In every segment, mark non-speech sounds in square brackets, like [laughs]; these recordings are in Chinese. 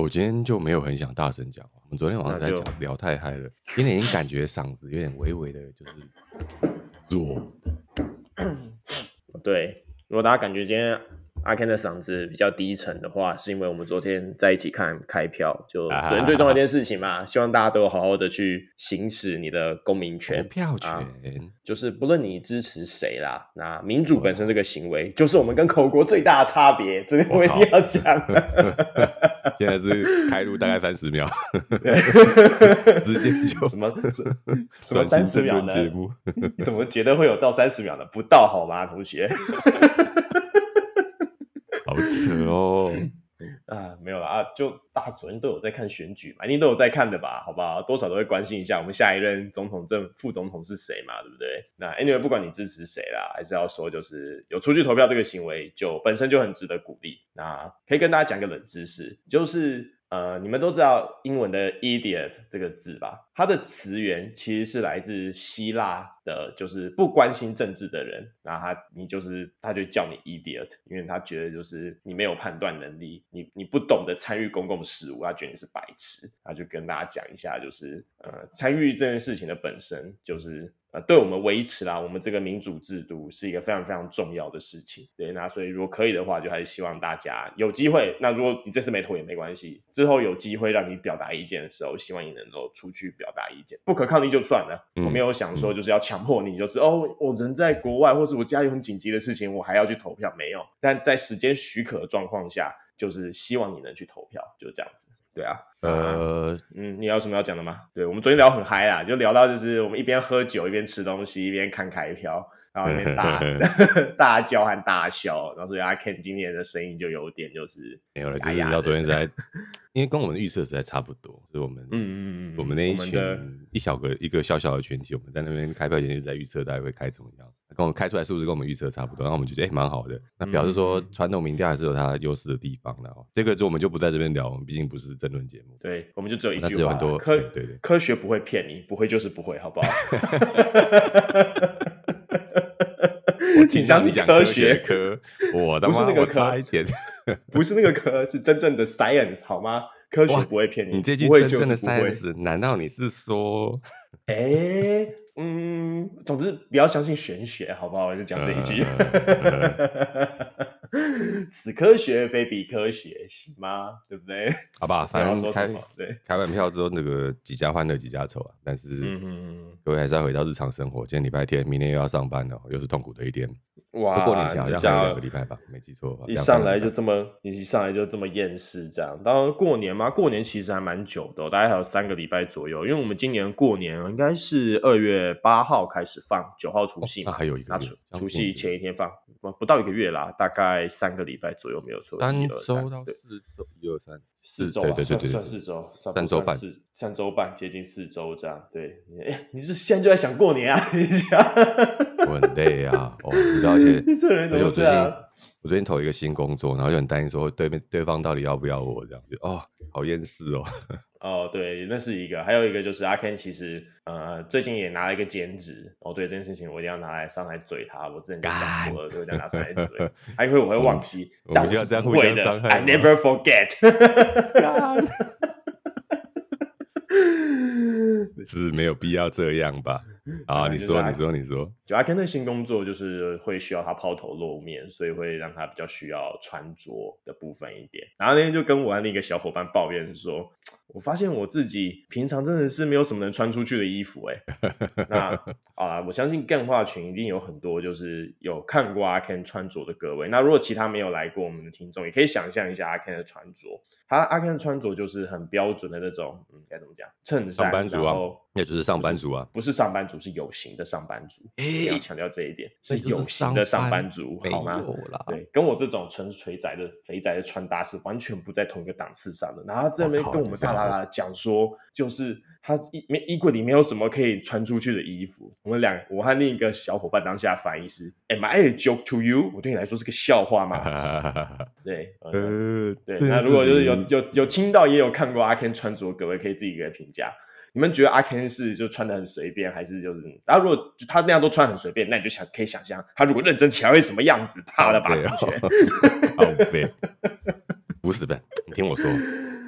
我今天就没有很想大声讲，我们昨天晚上在讲聊太嗨了，今天已经感觉嗓子有点微微的，就是弱。对，如果大家感觉今天。阿 Ken 的嗓子比较低沉的话，是因为我们昨天在一起看开票，就昨天最重要一件事情嘛，啊、希望大家都好好的去行使你的公民权，票权、啊，就是不论你支持谁啦，那民主本身这个行为，就是我们跟口国最大的差别，这个我一定要讲。[laughs] 现在是开录大概三十秒，[laughs] 直接就什么什么三十秒呢？[laughs] 你怎么觉得会有到三十秒呢？不到好吗，同学？好扯哦！[laughs] 啊，没有啦啊，就大家昨天都有在看选举嘛，一定都有在看的吧？好不好？多少都会关心一下我们下一任总统、正副总统是谁嘛，对不对？那 anyway，不管你支持谁啦，还是要说，就是有出去投票这个行为，就本身就很值得鼓励。那可以跟大家讲个冷知识，就是。呃，你们都知道英文的 idiot 这个字吧？它的词源其实是来自希腊的，就是不关心政治的人，然后他你就是他就叫你 idiot，因为他觉得就是你没有判断能力，你你不懂得参与公共事务，他觉得你是白痴。他就跟大家讲一下，就是呃，参与这件事情的本身就是。呃，对我们维持啦，我们这个民主制度是一个非常非常重要的事情。对，那所以如果可以的话，就还是希望大家有机会。那如果你这次没投也没关系，之后有机会让你表达意见的时候，希望你能够出去表达意见。不可抗力就算了，嗯、我没有想说就是要强迫你，就是、嗯、哦，我人在国外，或是我家有很紧急的事情，我还要去投票，没有。但在时间许可的状况下，就是希望你能去投票，就这样子。对啊，呃，嗯，你有什么要讲的吗？对，我们昨天聊很嗨啊，就聊到就是我们一边喝酒一边吃东西一边看开票，然后那边大 [laughs] 大叫和大笑，然后所以阿 Ken 今天的声音就有点就是没有了，就是到昨天在，[laughs] 因为跟我们的预测实在差不多，所以我们嗯嗯嗯，我们那一群一小个一个小小的群体，我们在那边开票前一直在预测大概会开怎么样。跟我们开出来是不是跟我们预测差不多？然后我们就觉得哎，蛮、欸、好的。那表示说传统民调还是有它优势的地方的。这个就我们就不在这边聊，我们毕竟不是争论节目。对，我们就只有一句很多科对，科学不会骗你，不会就是不会，好不好？[laughs] 我挺相信科学科，我的不是那个科，一点不是那个科，是真正的 science 好吗？科学不会骗你，你这句真正的 science，难道你是说？哎、欸。嗯，总之不要相信玄学，好不好？我就讲这一句。此科学非彼科学，行吗？对不对？[laughs] 好吧，反正开对开完票之后，那个几家欢乐几家愁啊。但是，各位还是要回到日常生活。今天礼拜天，明天又要上班了，又是痛苦的一天。哇，过年前好像还有两个礼拜吧，没记错。一上来就这么，一上来就这么厌世，这样。当然过年嘛，过年其实还蛮久的，大概还有三个礼拜左右。因为我们今年过年应该是二月八号开始放，九号除夕，那还有一个除除夕前一天放，不到一个月啦，大概三个礼拜左右没有错。三周到四周，一二三，四周，对对对，算四周，三周半，三周半接近四周这样。对，哎，你是现在就在想过年啊？你想，我很累啊，哦，你知道，而且 [laughs] 你这人怎么这样？我最近投一个新工作，然后就很担心说对面对方到底要不要我这样，就哦，好厌世哦。[laughs] 哦，对，那是一个，还有一个就是阿 Ken 其实呃最近也拿了一个兼职哦，对这件事情我一定要拿来上来嘴他，我之前就讲过了，所以我拿上来嘴，[laughs] 还以为我会忘记，但我是不会的，I never forget。[laughs] 是没有必要这样吧？[laughs] 啊，你说，你说，你说，就阿 Ken 的新工作就是会需要他抛头露面，所以会让他比较需要穿着的部分一点。然后那天就跟我的另一个小伙伴抱怨说。我发现我自己平常真的是没有什么能穿出去的衣服哎。[laughs] 那啊，我相信干话群一定有很多就是有看过阿 Ken 穿着的各位。那如果其他没有来过我们的听众，也可以想象一下阿 Ken 的穿着。他阿 Ken 的穿着就是很标准的那种，嗯，该怎么讲？衬衫，然后那就是上班族啊，不是上班族，是有形的上班族。欸，要强调这一点，是有形的上班族，好吗？对，跟我这种纯粹宅的肥宅的穿搭是完全不在同一个档次上的。然后这边跟我们大啦啦讲说，就是他衣没衣柜里没有什么可以穿出去的衣服。我们两，我和另一个小伙伴当下反应是：Am I a joke to you？我对你来说是个笑话吗？[laughs] 对，呃，对。那如果就是有有有听到也有看过阿 Ken 穿着，各位可以自己给评价。你们觉得阿 Ken 是就穿的很随便，还是就是？然后如果就他那样都穿很随便，那你就想可以想象他如果认真起来会什么样子？怕了吧？同学，[laughs] 好背，不是的，你听我说。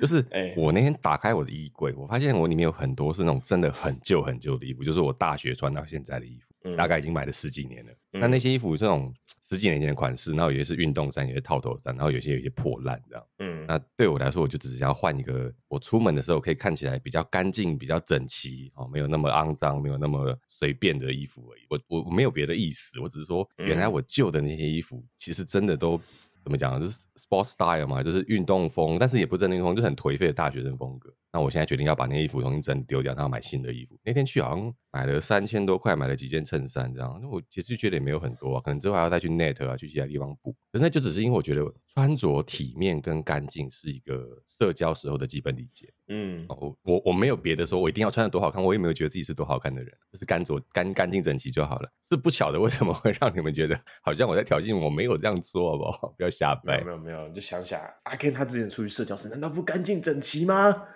就是我那天打开我的衣柜，我发现我里面有很多是那种真的很旧很旧的衣服，就是我大学穿到现在的衣服，嗯、大概已经买了十几年了。那、嗯、那些衣服是那种十几年前的款式，然后有些是运动衫，有些套头衫，然后有些有些破烂这样。嗯，那对我来说，我就只是想要换一个，我出门的时候可以看起来比较干净、比较整齐哦，没有那么肮脏，没有那么随便的衣服而已。我我我没有别的意思，我只是说，原来我旧的那些衣服其实真的都。怎么讲？就是 sport style 嘛，就是运动风，但是也不是真的运动风，就是很颓废的大学生风格。那我现在决定要把那衣服重新整丢掉，然后买新的衣服。那天去好像买了三千多块，买了几件衬衫这样。那我其实觉得也没有很多啊，可能之后还要再去 net 啊，去其他地方补。可是那就只是因为我觉得穿着体面跟干净是一个社交时候的基本礼节。嗯，我我我没有别的说，我一定要穿的多好看，我也没有觉得自己是多好看的人，就是干着干干净整齐就好了。是不晓得为什么会让你们觉得好像我在挑衅，我没有这样做，好不好？[laughs] 不要瞎掰。没有没有，你就想想阿 Ken 他之前出去社交时，难道不干净整齐吗？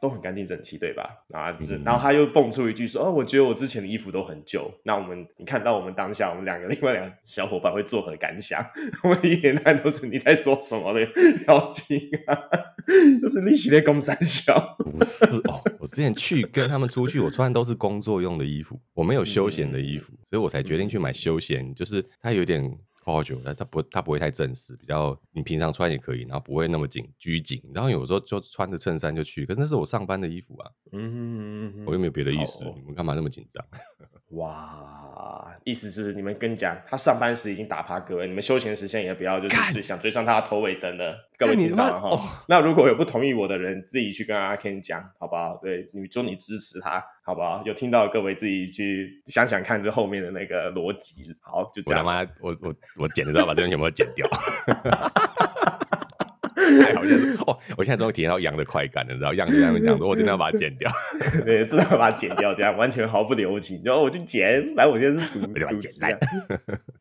都很干净整齐，对吧？然后是，然后他又蹦出一句说：“哦，我觉得我之前的衣服都很旧。”那我们，你看到我们当下，我们两个另外两个小伙伴会作何感想？[laughs] 我们一脸看都是你在说什么的表情啊，[laughs] 都是你系列公三小。不是哦，我之前去跟他们出去，我穿的都是工作用的衣服，我没有休闲的衣服，嗯、所以我才决定去买休闲，就是它有点。好久，但它不，它不会太正式，比较你平常穿也可以，然后不会那么紧拘谨。然后有时候就穿着衬衫就去，可是那是我上班的衣服啊。嗯，我又没有别的意思，哦、你们干嘛那么紧张？[laughs] 哇，意思是你们跟你讲，他上班时已经打趴各位，你们休闲时间也不要就是最想追上他的头尾灯了。各位知道哈？哦、那如果有不同意我的人，自己去跟阿 Ken 讲，好不好？对，你说你支持他，好不好？有听到各位自己去想想看这后面的那个逻辑。好，就这样。我他妈，我我我剪的时候把这东西全部剪掉。太 [laughs] 好笑了哦！我现在终于体验到羊的快感了，你知道？羊就他们讲说，我真的要把它剪掉，[laughs] 对，真的要把它剪掉，这样完全毫不留情。然后我就剪，来，我现在是主 [laughs] 主剪烂，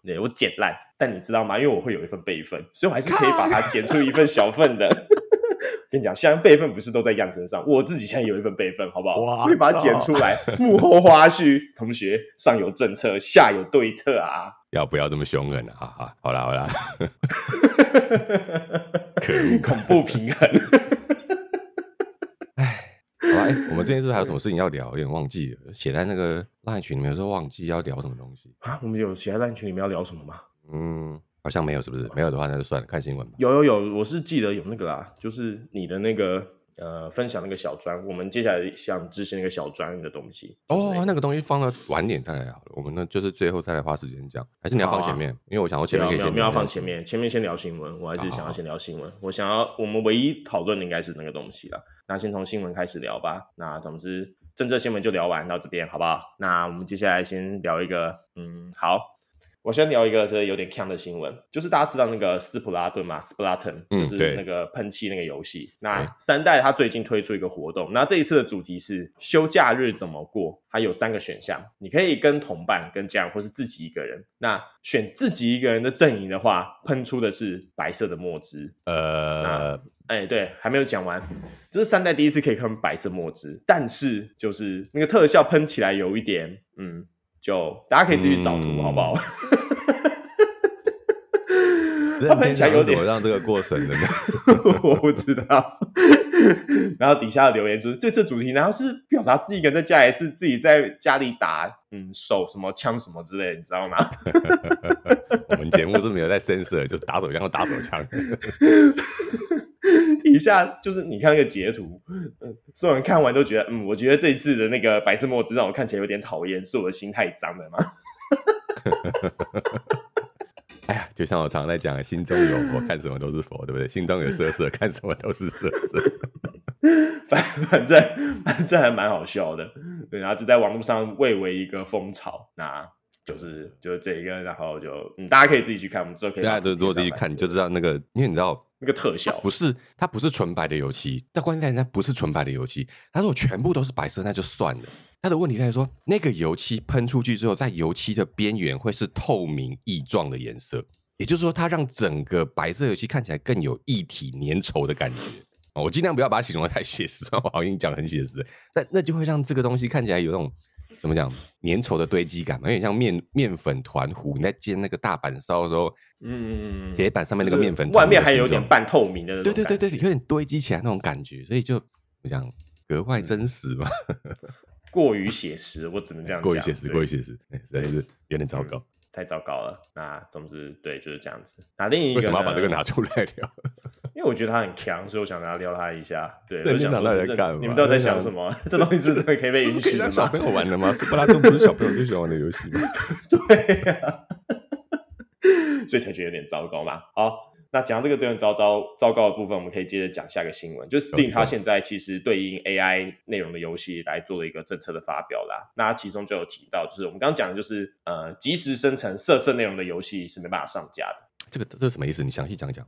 对，我剪烂。但你知道吗？因为我会有一份备份，所以我还是可以把它剪出一份小份的。[laughs] 跟你讲，现在备份不是都在样身上，我自己现在有一份备份，好不好？哇，可以把它剪出来。幕后花絮，同学，上有政策，下有对策啊！要不要这么凶狠啊？哈哈，好啦好啦。[laughs] 可恶，恐怖平衡。[laughs] 哎，好吧，哎，我们这件事还有什么事情要聊？有点忘记了，写在那个 LINE 群里面，有时候忘记要聊什么东西啊？我们有写在 LINE 群里面要聊什么吗？嗯，好像没有，是不是？没有的话，那就算了，看新闻吧。有有有，我是记得有那个啦，就是你的那个。呃，分享那个小专，我们接下来想执行那个小专的东西。哦，那个东西放到晚点再来好了，我们呢就是最后再来花时间讲，还是你要放前面？啊、因为我想要前面可以先没有要放前面，前面先聊新闻，我还是想要先聊新闻。我想要我们唯一讨论的应该是那个东西了，那先从新闻开始聊吧。那总之，政治新闻就聊完到这边，好不好？那我们接下来先聊一个，嗯，好。我先聊一个这个有点锵的新闻，就是大家知道那个斯普拉顿嘛，Splatoon，就是那个喷气那个游戏。嗯、那三代它最近推出一个活动，那这一次的主题是休假日怎么过？它有三个选项，你可以跟同伴、跟家人，或是自己一个人。那选自己一个人的阵营的话，喷出的是白色的墨汁。呃，哎、欸，对，还没有讲完，这是三代第一次可以喷白色墨汁，但是就是那个特效喷起来有一点，嗯。就大家可以自己找图，嗯、好不好？[laughs] 他喷起来有点让这个过审的？[laughs] 我不知道。然后底下的留言说，这次主题然后是表达自己一个人在家，还是自己在家里打嗯手什么枪什么之类的，你知道吗？[laughs] 我们节目是没有在 censor，就是打手枪和打手枪。底下就是你看那个截图，嗯，所有人看完都觉得，嗯，我觉得这次的那个白色墨汁让我看起来有点讨厌，是我的心太脏了吗？[laughs] 哎呀，就像我常常在讲，心中有佛，看什么都是佛，对不对？心中有色色，看什么都是色色。[laughs] 反反正反正还蛮好笑的，对，然后就在网络上蔚为一个风潮，那就是就是这一个，然后就嗯，大家可以自己去看，我们之后可以大家都如果自己看，你就知道那个，因为你知道。那个特效不是，它不是纯白的油漆，但关键在于它不是纯白的油漆。它如果全部都是白色，那就算了。它的问题在于说，那个油漆喷出去之后，在油漆的边缘会是透明液状的颜色，也就是说，它让整个白色油漆看起来更有一体粘稠的感觉。我尽量不要把它形容的太写实，[laughs] 我好像已经讲很写实，但那就会让这个东西看起来有那种怎么讲粘稠的堆积感嘛，有点像面面粉团糊。你在煎那个大板烧的时候，嗯，铁板上面那个面粉，外面还有点半透明的对对对对，有点堆积起来那种感觉，所以就怎么讲格外真实嘛。[laughs] 过于写实，我只能这样讲。[laughs] 过于写实，过于写实，实在是有点糟糕。嗯太糟糕了，那总之对就是这样子。那另一个为什么要把这个拿出来聊？因为我觉得他很强，所以我想跟他撩他一下。对，你们在干嘛？你们都在想什么？[laughs] 这东西是真的可以被允许的吗？小朋友玩的吗？斯普拉多不是小朋友最喜欢玩的游戏吗？[laughs] [laughs] 对呀、啊，所以才觉得有点糟糕嘛。好。那讲这个真的糟糟糟糕的部分，我们可以接着讲下一个新闻，就是 Steam 它现在其实对应 AI 内容的游戏来做了一个政策的发表啦。那它其中就有提到，就是我们刚刚讲的，就是呃，即时生成色色内容的游戏是没办法上架的。这个这是什么意思？你详细讲讲。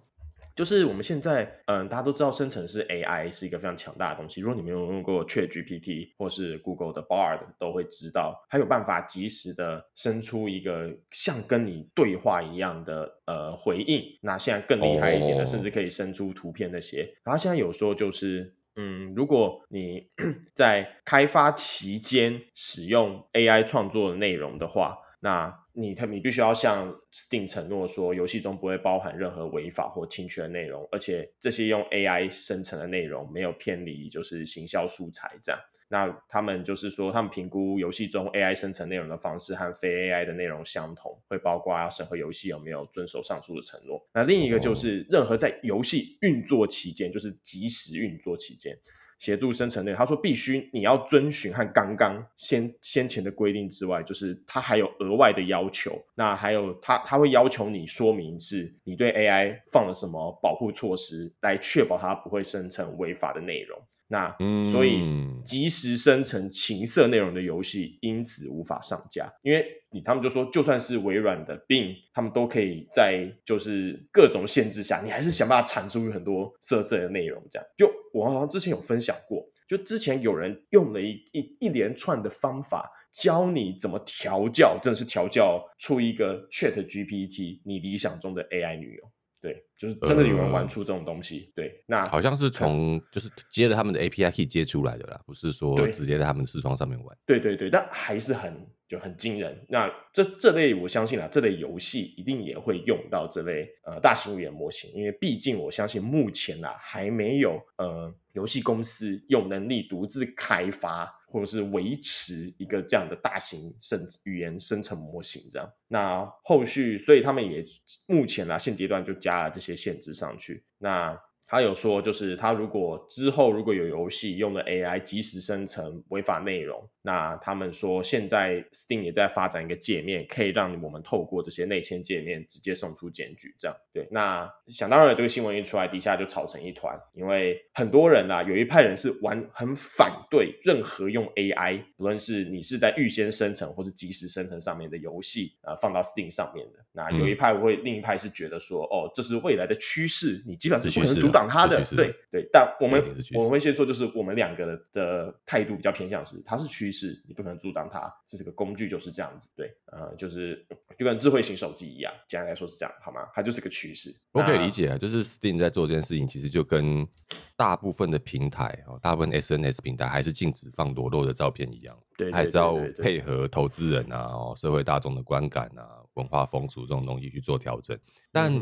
就是我们现在，嗯，大家都知道生成式 AI 是一个非常强大的东西。如果你没有用过 ChatGPT 或是 Google 的 Bard，都会知道它有办法及时的生出一个像跟你对话一样的呃回应。那现在更厉害一点的，甚至可以生出图片那些。然后现在有说就是，嗯，如果你 [clears throat] 在开发期间使用 AI 创作的内容的话，那你他你必须要向 Steam 承诺说，游戏中不会包含任何违法或侵权的内容，而且这些用 AI 生成的内容没有偏离就是行销素材这样。那他们就是说，他们评估游戏中 AI 生成内容的方式和非 AI 的内容相同，会包括要审核游戏有没有遵守上述的承诺。那另一个就是，任何在游戏运作期间，就是即时运作期间。协助生成内容，他说必须你要遵循和刚刚先先前的规定之外，就是他还有额外的要求。那还有他他会要求你说明是你对 AI 放了什么保护措施，来确保它不会生成违法的内容。那所以即时生成情色内容的游戏因此无法上架，因为你他们就说，就算是微软的 Bing，他们都可以在就是各种限制下，你还是想办法产出很多色色的内容。这样，就我好像之前有分享过，就之前有人用了一一一连串的方法，教你怎么调教，真的是调教出一个 ChatGPT 你理想中的 AI 女友。对，就是真的有人玩出这种东西。呃、对，那好像是从就是接了他们的 API key 接出来的啦，不是说直接在他们视窗上面玩。对对对，但还是很就很惊人。那这这类我相信啊，这类游戏一定也会用到这类呃大型语言模型，因为毕竟我相信目前啊还没有呃游戏公司有能力独自开发。或者是维持一个这样的大型生语言生成模型，这样，那后续，所以他们也目前啊，现阶段就加了这些限制上去，那。他有说，就是他如果之后如果有游戏用了 AI 及时生成违法内容，那他们说现在 Steam 也在发展一个界面，可以让我们透过这些内嵌界面直接送出检举。这样对，那想当然，这个新闻一出来，底下就吵成一团，因为很多人啊，有一派人是玩很反对任何用 AI，不论是你是在预先生成或是即时生成上面的游戏啊，放到 Steam 上面的。那有一派会，另一派是觉得说，哦，这是未来的趋势，你基本上是不可能阻挡。他的对对，但我们我们会先说，就是我们两个的态度比较偏向是，它是趋势，你不可能阻挡它，这是个工具，就是这样子。对，呃，就是就跟智慧型手机一样，简单来说是这样，好吗？它就是个趋势。我可以理解啊，就是 Steam 在做这件事情，其实就跟大部分的平台哦，大部分 SNS 平台还是禁止放裸露的照片一样，对，还是要配合投资人啊、哦，社会大众的观感啊、文化风俗这种东西去做调整。但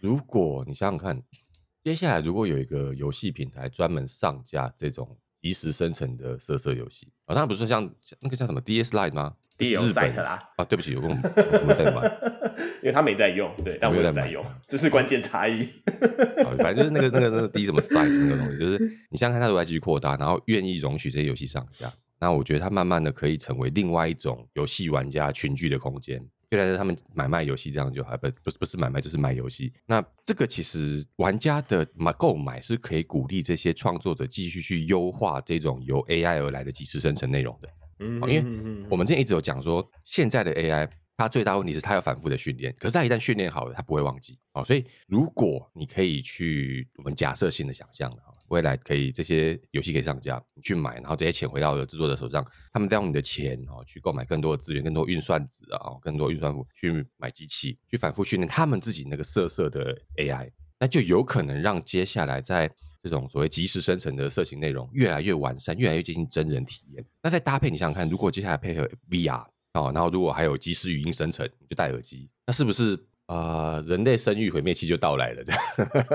如果你想想看。接下来，如果有一个游戏平台专门上架这种即时生成的色色游戏，啊、哦，当然不是像那个叫什么 DS Lite 吗？DS Lite 啦。啊，对不起，有跟我们在玩，[laughs] 因为他没在用，对，但我有在用，[laughs] 这是关键差异。[laughs] 反正就是那个那个那个 D 什么 Site 那个东西，就是你想想看，它如果继续扩大，然后愿意容许这些游戏上架，那我觉得它慢慢的可以成为另外一种游戏玩家群聚的空间。原来是他们买卖游戏这样就好，不不是不是买卖就是买游戏。那这个其实玩家的买购买是可以鼓励这些创作者继续去优化这种由 AI 而来的即时生成内容的。嗯，因为我们之前一直有讲说，现在的 AI 它最大问题是它要反复的训练，可是它一旦训练好了，它不会忘记。哦，所以如果你可以去我们假设性的想象未来可以这些游戏可以上架，你去买，然后这些钱回到了制作者手上，他们再用你的钱哦去购买更多的资源、更多运算子啊、哦更多运算库去买机器，去反复训练他们自己那个色色的 AI，那就有可能让接下来在这种所谓即时生成的色情内容越来越完善，越来越接近真人体验。那再搭配，你想想看，如果接下来配合 VR 哦，然后如果还有即时语音生成，你就戴耳机，那是不是？呃，人类生育毁灭期就到来了，这样。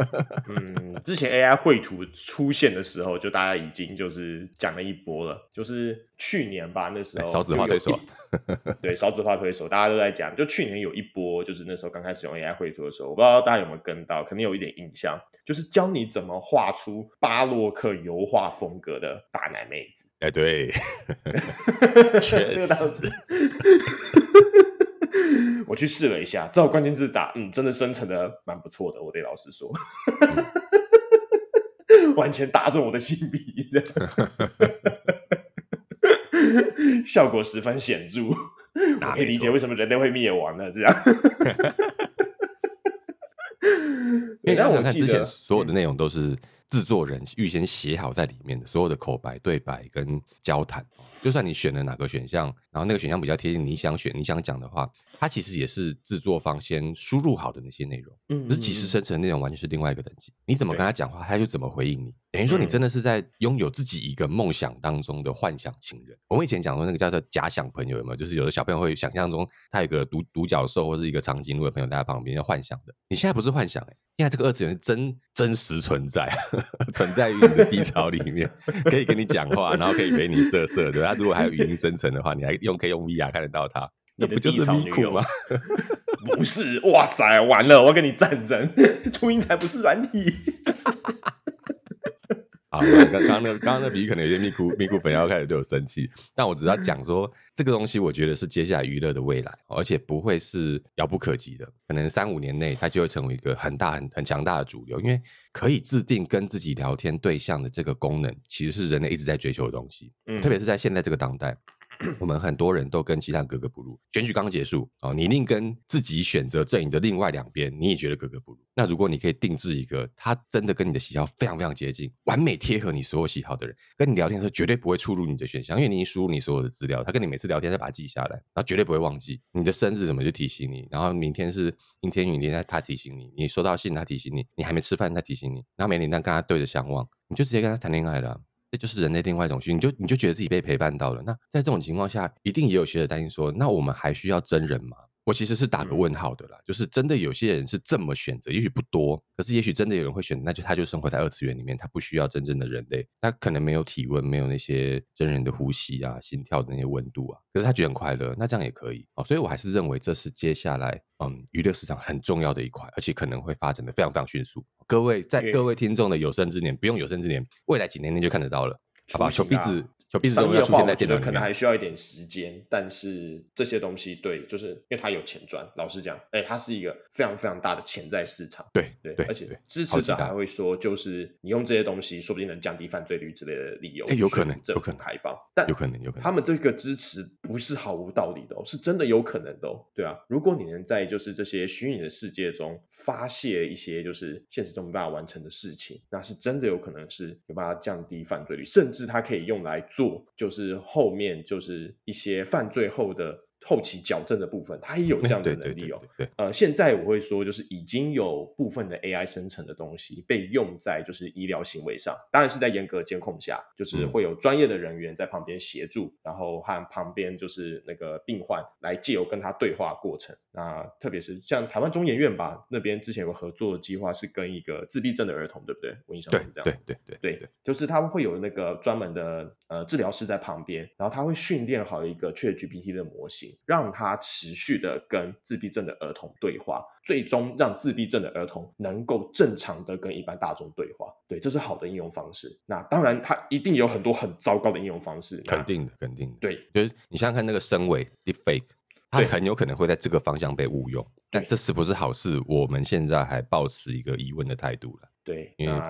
[laughs] 嗯，之前 AI 绘图出现的时候，就大家已经就是讲了一波了，就是去年吧，那时候少子化推手，[laughs] 对，少子化推手，大家都在讲。就去年有一波，就是那时候刚开始用 AI 绘图的时候，我不知道大家有没有跟到，可能有一点印象，就是教你怎么画出巴洛克油画风格的大奶妹子。哎，对，[laughs] 确实。我去试了一下，照关键字打，嗯，真的生成的蛮不错的。我得老实说，嗯、[laughs] 完全打中我的心笔，这样 [laughs] 效果十分显著。[laughs] 我可以理解为什么人类会灭亡了。这样，因为我看之前所有的内容都是制作人预先写好在里面的，所有的口白、对白跟交谈。就算你选了哪个选项，然后那个选项比较贴近你想选、你想讲的话，它其实也是制作方先输入好的那些内容。嗯，嗯，嗯，可是其实生成的内容完全是另外一个等级。你怎么跟他讲话，他就怎么回应你。等于说你真的是在拥有自己一个梦想当中的幻想情人。我们以前讲说那个叫做假想朋友有没有？就是有的小朋友会想象中他有一个独独角兽或是一个长颈鹿的朋友在他旁边要幻想的。你现在不是幻想哎、欸，现在这个二次元是真真实存在，[laughs] 存在于你的低潮里面，[laughs] 可以跟你讲话，然后可以陪你色色，的。他？如果还有语音生成的话，你还用可以用 VR 看得到他，那不就是咪酷吗？[laughs] 不是，哇塞，完了，我要跟你战争，初音才不是软体。好，刚刚刚那刚刚那比喻可能有些咪咕咪咕粉要开始对我生气，但我只要讲说这个东西，我觉得是接下来娱乐的未来，而且不会是遥不可及的，可能三五年内它就会成为一个很大很很强大的主流，因为可以制定跟自己聊天对象的这个功能，其实是人类一直在追求的东西，嗯，特别是在现在这个当代。我们很多人都跟其他格格不入。选举刚结束哦，你宁跟自己选择阵营的另外两边，你也觉得格格不入。那如果你可以定制一个，他真的跟你的喜好非常非常接近，完美贴合你所有喜好的人，跟你聊天的时候绝对不会出入你的选项，因为你一输入你所有的资料，他跟你每次聊天再把它记下来，然后绝对不会忘记你的生日怎么就提醒你，然后明天是阴天雨天他提醒你，你收到信他提醒你，你还没吃饭他提醒你，然后没脸蛋跟他对着相望，你就直接跟他谈恋爱了。就是人类另外一种需求，你就你就觉得自己被陪伴到了。那在这种情况下，一定也有学者担心说，那我们还需要真人吗？我其实是打个问号的啦，就是真的有些人是这么选择，也许不多，可是也许真的有人会选择，那就他就生活在二次元里面，他不需要真正的人类，他可能没有体温，没有那些真人的呼吸啊、心跳的那些温度啊，可是他觉得很快乐，那这样也可以哦。所以我还是认为这是接下来嗯娱乐市场很重要的一块，而且可能会发展的非常非常迅速。各位在各位听众的有生之年，不用有生之年，未来几年内就看得到了，好吧？求壁纸。商业化我觉得可能还需要一点时间，但是这些东西对，就是因为它有钱赚。老实讲，哎、欸，它是一个非常非常大的潜在市场。对对，对，而且支持者还会说，就是你用这些东西，说不定能降低犯罪率之类的理由。哎、欸，有可能，有可能开放，但有可能，有可能，他们这个支持不是毫无道理的哦，是真的有可能的哦。对啊，如果你能在就是这些虚拟的世界中发泄一些就是现实中没办法完成的事情，那是真的有可能是有办法降低犯罪率，甚至它可以用来做就是。后面就是一些犯罪后的。后期矫正的部分，它也有这样的能力哦。对，呃，现在我会说，就是已经有部分的 AI 生成的东西被用在就是医疗行为上，当然是在严格监控下，就是会有专业的人员在旁边协助，嗯、然后和旁边就是那个病患来借由跟他对话过程。那特别是像台湾中研院吧，那边之前有个合作的计划，是跟一个自闭症的儿童，对不对？我印象是这样。对对对对对，就是他们会有那个专门的呃治疗师在旁边，然后他会训练好一个 ChatGPT 的模型。让他持续的跟自闭症的儿童对话，最终让自闭症的儿童能够正常的跟一般大众对话。对，这是好的应用方式。那当然，它一定有很多很糟糕的应用方式。肯定的，肯定的。对，就是你想想看，那个深伪 deepfake，它很有可能会在这个方向被误用。但这是不是好事？我们现在还抱持一个疑问的态度了。对，因为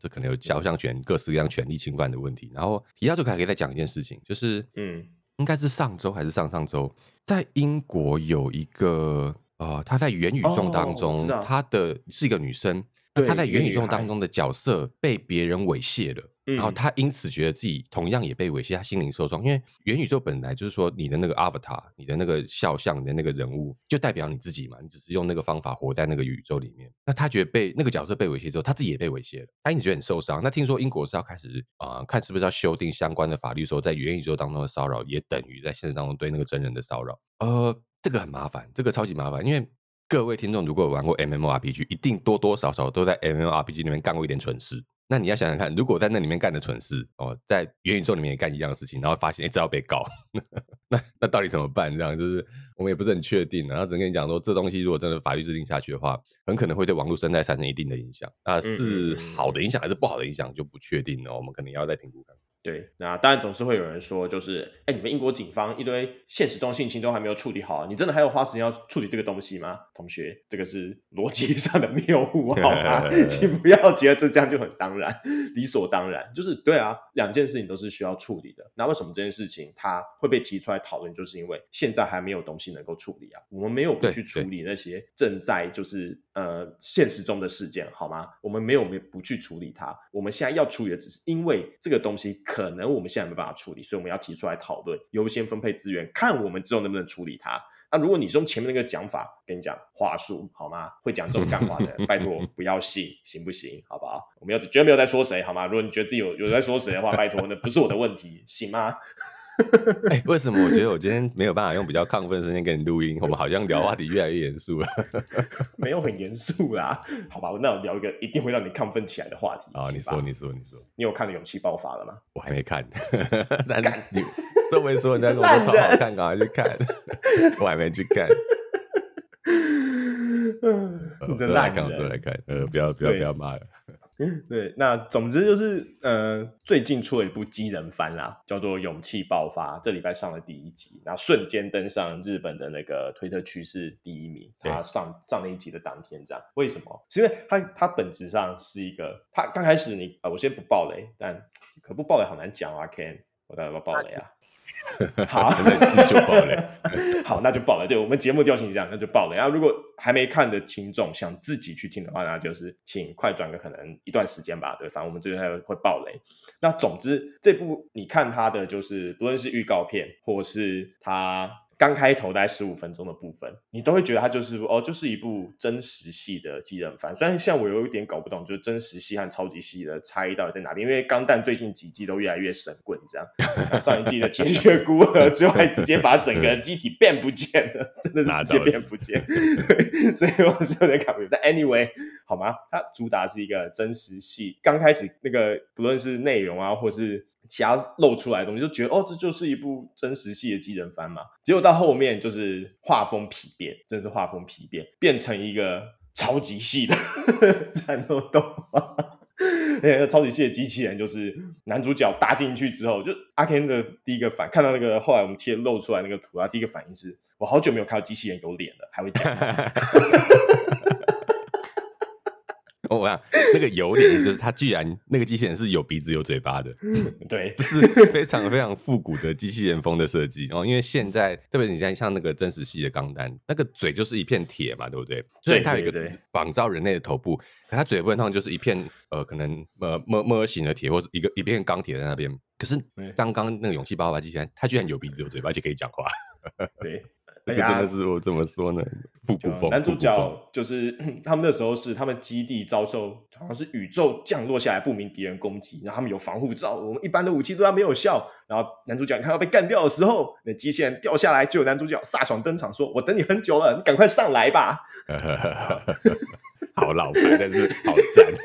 这可能有肖像权、各式各样权利侵犯的问题。然后提到这个，还可以再讲一件事情，就是嗯。应该是上周还是上上周，在英国有一个呃，她在元宇宙当中，她、哦、的是一个女生，他在元宇宙当中的角色被别人猥亵了。然后他因此觉得自己同样也被猥亵，他心灵受创。因为元宇宙本来就是说，你的那个 avatar，你的那个肖像，你的那个人物，就代表你自己嘛。你只是用那个方法活在那个宇宙里面。那他觉得被那个角色被猥亵之后，他自己也被猥亵了，他因此觉得很受伤。那听说英国是要开始啊、呃，看是不是要修订相关的法律，说在元宇宙当中的骚扰也等于在现实当中对那个真人的骚扰。呃，这个很麻烦，这个超级麻烦，因为各位听众如果有玩过 MMORPG，一定多多少少都在 MMORPG 里面干过一点蠢事。那你要想想看，如果在那里面干的蠢事哦，在元宇宙里面也干一样的事情，然后发现哎，这要被告，[laughs] 那那到底怎么办？这样就是我们也不是很确定。然后只能跟你讲说，这东西如果真的法律制定下去的话，很可能会对网络生态产生一定的影响。那是好的影响还是不好的影响就不确定了。我们可能要再评估看看。对，那当然总是会有人说，就是，哎，你们英国警方一堆现实中性侵都还没有处理好，你真的还要花时间要处理这个东西吗？同学，这个是逻辑 [laughs] 上的谬误，好吗？[laughs] 请不要觉得这这样就很当然、理所当然，就是对啊，两件事情都是需要处理的。那为什么这件事情它会被提出来讨论？就是因为现在还没有东西能够处理啊，我们没有不去处理那些正在就是呃现实中的事件，好吗？我们没有没不去处理它，我们现在要处理的只是因为这个东西。可能我们现在没办法处理，所以我们要提出来讨论，优先分配资源，看我们之后能不能处理它。那如果你用前面那个讲法，跟你讲话术好吗？会讲这种干话的，[laughs] 拜托不要信，行不行？好不好？我没有绝对没有在说谁，好吗？如果你觉得自己有有在说谁的话，拜托，那不是我的问题，行吗？[laughs] 哎、欸，为什么我觉得我今天没有办法用比较亢奋的声音跟你录音？我们好像聊话题越来越严肃了。[laughs] 没有很严肃啦，好吧，那我聊一个一定会让你亢奋起来的话题。啊，你说，你说，你说，你有看《勇气爆发》了吗？我还没看，[laughs] 但是你这么说，人家说我超好看，赶快去看。我还没去看。嗯，你真来看，我再来看。呃，不要，不要，不要骂了。对，那总之就是，呃，最近出了一部机人番啦，叫做《勇气爆发》，这礼拜上了第一集，然后瞬间登上日本的那个推特趋势第一名。他上上那一集的当天，这样为什么？是因为他他本质上是一个，他刚开始你啊、呃，我先不爆雷，但可不爆雷好难讲啊，Ken，我到底要不要爆雷啊？[laughs] 好，那就爆雷。[laughs] 好，那就爆雷。对，我们节目调性是这样，那就爆雷。然后，如果还没看的听众想自己去听的话，那就是请快转个可能一段时间吧。对，反正我们最近还会爆雷。那总之，这部你看它的就是，不论是预告片，或是它。刚开头大概十五分钟的部分，你都会觉得它就是哦，就是一部真实系的机人番。虽然像我有一点搞不懂，就是真实系和超级系的差异到底在哪边？因为钢弹最近几季都越来越神棍，这样。上一季的铁血孤儿最后还直接把整个机体变不见了，[laughs] 真的是直接变不见。[laughs] 所以我是有点搞不懂。但 anyway，好吗？它主打是一个真实系，刚开始那个不论是内容啊，或是。其他露出来的东西，就觉得哦，这就是一部真实系的机人番嘛。结果到后面就是画风皮变，真是画风皮变，变成一个超级系的 [laughs] 战斗动画。那个超级系的机器人就是男主角搭进去之后，就阿 Ken 的第一个反看到那个后来我们贴露出来那个图啊，第一个反应是我好久没有看到机器人有脸了，还会讲。[laughs] 我讲那个有点，就是他居然那个机器人是有鼻子有嘴巴的，对，这是非常非常复古的机器人风的设计哦。因为现在特别你像像那个真实系的钢弹，那个嘴就是一片铁嘛，对不对？所以它有一个仿造人类的头部，可它嘴部上就是一片呃，可能呃么么型的铁，或者一个一片钢铁在那边。可是刚刚那个勇气爆发机器人，它居然有鼻子有嘴巴，而且可以讲话。对。[laughs] 这个真的是我怎么说呢？复古风。男主角就是 [clears throat] 他们那时候是他们基地遭受好像是宇宙降落下来不明敌人攻击，然后他们有防护罩，我们一般的武器对他没有效。然后男主角你看到被干掉的时候，那机器人掉下来，就有男主角飒爽登场，说：“我等你很久了，你赶快上来吧。[laughs] ”好老牌，但是好赞。[laughs]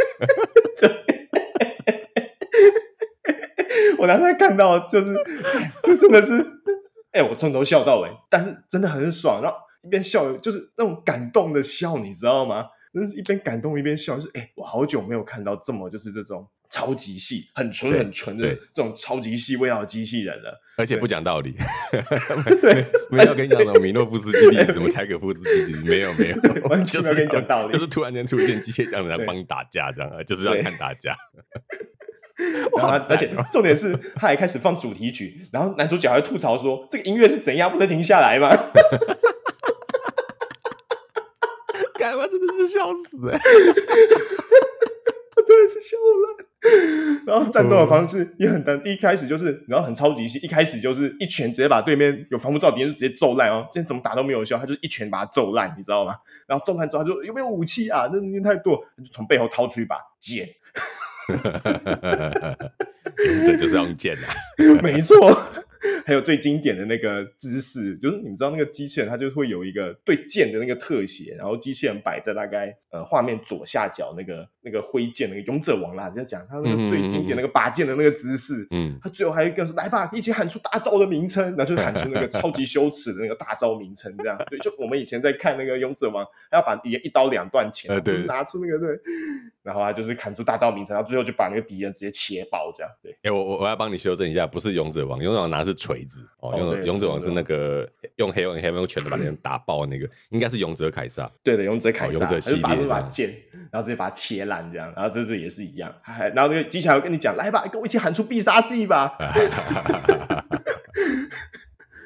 [laughs] 我当时看到就是，这真的是。哎、欸，我从头笑到尾，但是真的很爽，然后一边笑就是那种感动的笑，你知道吗？真是一边感动一边笑，就是哎、欸，我好久没有看到这么就是这种超级细、很纯很纯的这种超级细味道的机器人了，而且不讲道理。对，[laughs] 没有跟你讲什么米诺夫斯基利，什么柴可夫斯基利，没有没有，完全没有跟你讲道理，就是突然间出现机械这样子来帮你打架，这样就是要看打架。[laughs] 然后，而且重点是，他还开始放主题曲，然后男主角还吐槽说：“这个音乐是怎样，不能停下来吗？” [laughs] 干嘛真的是笑死哎！然后战斗的方式也很单，第一开始就是然后很超级细，一开始就是一拳直接把对面有防护罩敌人就直接揍烂哦，今天怎么打都没有效，他就一拳把他揍烂，你知道吗？然后揍烂之后他就有没有武器啊？那那太多，就从背后掏出一把剑，这就是用剑啊，没错。还有最经典的那个姿势，就是你们知道那个机器人，它就会有一个对剑的那个特写，然后机器人摆在大概呃画面左下角那个那个挥剑那个勇者王啦，就讲他那个最经典那个拔剑的那个姿势，嗯，他最后还有一个说来吧，一起喊出大招的名称，然后就喊出那个超级羞耻的那个大招名称，这样对，就我们以前在看那个勇者王，他要把一刀两断前，就是拿出那个对，然后他就是砍出大招名称，然后最后就把那个敌人直接切爆，这样对。哎、欸，我我我要帮你修正一下，不是勇者王，勇者王拿的是。锤子哦，勇者勇者王是那个用黑用黑用拳头把那人打爆的那个，应该是勇者凯撒。对的，勇者凯撒，勇者系列，把剑，然后直接把它切烂，这样，然后这次也是一样，然后那个机器人跟你讲，来吧，跟我一起喊出必杀技吧。[laughs]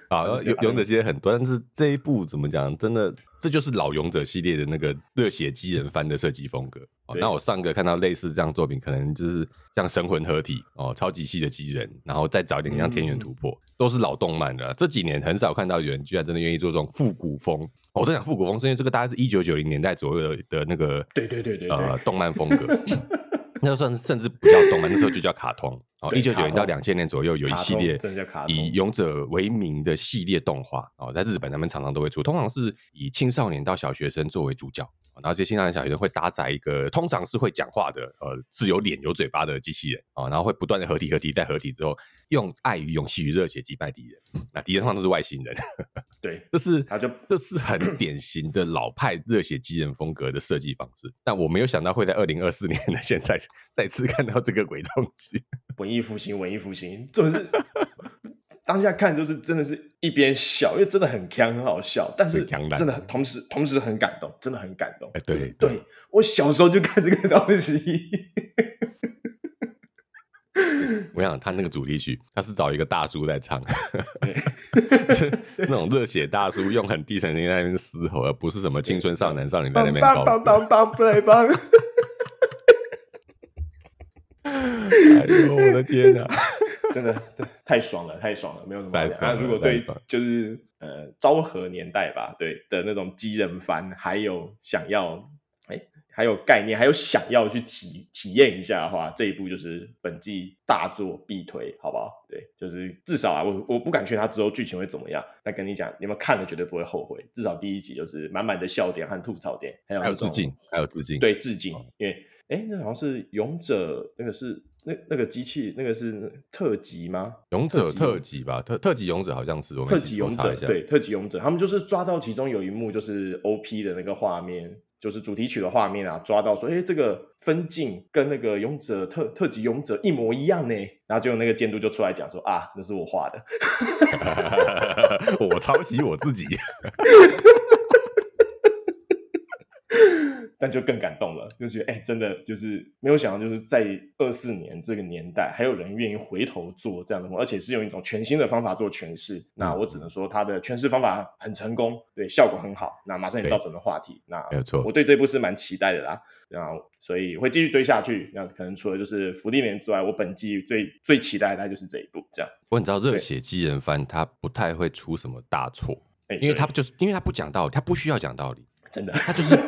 好，勇勇者系列很多，但是这一部怎么讲？真的。这就是老勇者系列的那个热血机人番的设计风格哦。那我上个看到类似这样作品，可能就是像神魂合体哦，超级系的机人，然后再找一点像天元突破，嗯、都是老动漫的。这几年很少看到有人居然真的愿意做这种复古风。我在讲复古风，是因为这个大概是一九九零年代左右的的那个对对对对呃动漫风格。[laughs] 那算甚至不叫动漫，那时候就叫卡通。哦，一九九零到两千年左右有一系列以勇者为名的系列动画哦，在日本他们常常都会出，通常是以青少年到小学生作为主角。然后这些青少年小学生会搭载一个通常是会讲话的，呃，是有脸有嘴巴的机器人啊、哦，然后会不断的合体合体再合体之后，用爱与勇气与热血击败敌人。那敌人通常都是外星人，对，这是他就这是很典型的老派热血机人风格的设计方式。但我没有想到会在二零二四年的现在再次看到这个鬼东西。文艺复兴，文艺复兴，就是。[laughs] 当下看就是真的是一边笑，因为真的很强，很好笑，但是真的同时同时很感动，真的很感动。欸、对对，对，我小时候就看这个东西。我想他那个主题曲，他是找一个大叔在唱，[laughs] 那种热血大叔用很低沉的音在那边嘶吼，而不是什么青春少男少女在那边高。[laughs] 哎呦，我的天哪！[laughs] 真的太爽了，太爽了，没有什么。那如果对，就是呃昭和年代吧，对的那种机人番，还有想要哎、欸，还有概念，还有想要去体体验一下的话，这一部就是本季大作必推，好不好？对，就是至少啊，我我不敢确定它之后剧情会怎么样，但跟你讲，你们看了绝对不会后悔。至少第一集就是满满的笑点和吐槽点，还有还有致敬，还有致敬，对致敬，因为哎、欸，那好像是勇者，那个是。那那个机器，那个是特级吗？勇者特级吧，特特级勇者好像是。我们特级勇者对，特级勇者，他们就是抓到其中有一幕，就是 OP 的那个画面，就是主题曲的画面啊，抓到说，哎、欸，这个分镜跟那个勇者特特级勇者一模一样呢。然后就那个监督就出来讲说啊，那是我画的，[laughs] 我抄袭我自己。但就更感动了，就觉得哎、欸，真的就是没有想到，就是在二四年这个年代，还有人愿意回头做这样的梦，而且是用一种全新的方法做诠释。那我只能说，他的诠释方法很成功，对，效果很好。那马上也造成了话题。那没有错，我对这部是蛮期待的啦。然后所以会继续追下去。那可能除了就是福利年之外，我本季最最期待的就是这一部。这样，我你知道热血机人番，他不太会出什么大错，因为他就是因为他不讲道理，他不需要讲道理。真的，他就是，[laughs]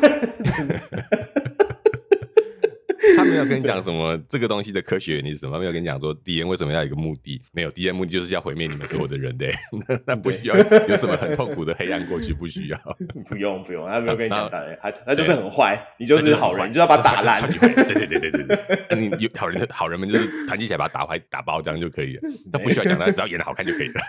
他没有跟你讲什么这个东西的科学原理是什么，没有跟你讲说敌人为什么要有一个目的，没有敌人目的就是要毁灭你们所有的人类，[laughs] 那那不需要有什么很痛苦的黑暗过去，不需要，[laughs] 不用不用，他没有跟你讲的，他他就是很坏，你就是好人，你就要把他打烂，对对对对对对，你有好人好人们就是团结起来把他打坏打爆这样就可以了，他不需要讲，他只要演得好看就可以了。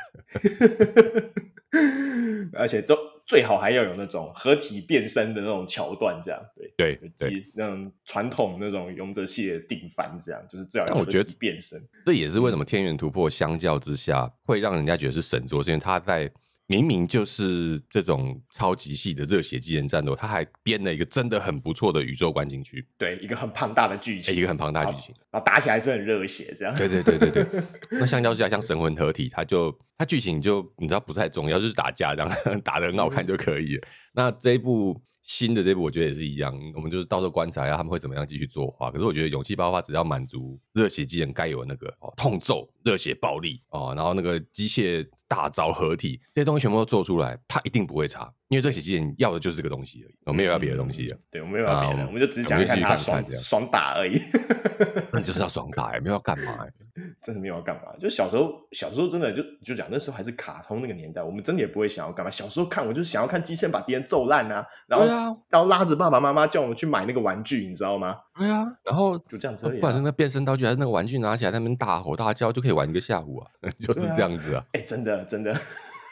[laughs] 而且都最好还要有那种合体变身的那种桥段，这样对对对，那种传统那种勇者系列定番，这样就是最好我觉得变身。这也是为什么天元突破相较之下会让人家觉得是神作，是因为他在。明明就是这种超级系的热血机人战斗，他还编了一个真的很不错的宇宙观进去。对，一个很庞大的剧情，一个很庞大的剧情，然后打起来是很热血，这样。对对对对对。[laughs] 那相较之下，像神魂合体，他就它剧情就你知道不太重要，就是打架这样 [laughs] 打得很好看就可以了。嗯、那这一部。新的这部我觉得也是一样，我们就是到时候观察一下他们会怎么样继续作画。可是我觉得勇气爆发只要满足热血机器人该有的那个哦，痛揍、热血暴力哦，然后那个机械大招合体这些东西全部都做出来，它一定不会差。因为热血机器人要的就是这个东西而已，我没有要别的东西。对，我没有要别的，我们就只想看他爽爽打而已。[laughs] 那你就是要爽打，也没有要干嘛。[laughs] 真的没有要干嘛，就小时候，小时候真的就就讲那时候还是卡通那个年代，我们真的也不会想要干嘛。小时候看，我就想要看机器人把敌人揍烂啊，然后然后拉着爸爸妈妈叫我们去买那个玩具，你知道吗？对啊，然后就这样子，不管是那变身道具还是那个玩具拿起来，他们大吼大叫就可以玩一个下午啊，[laughs] 就是这样子啊。哎、欸，真的真的。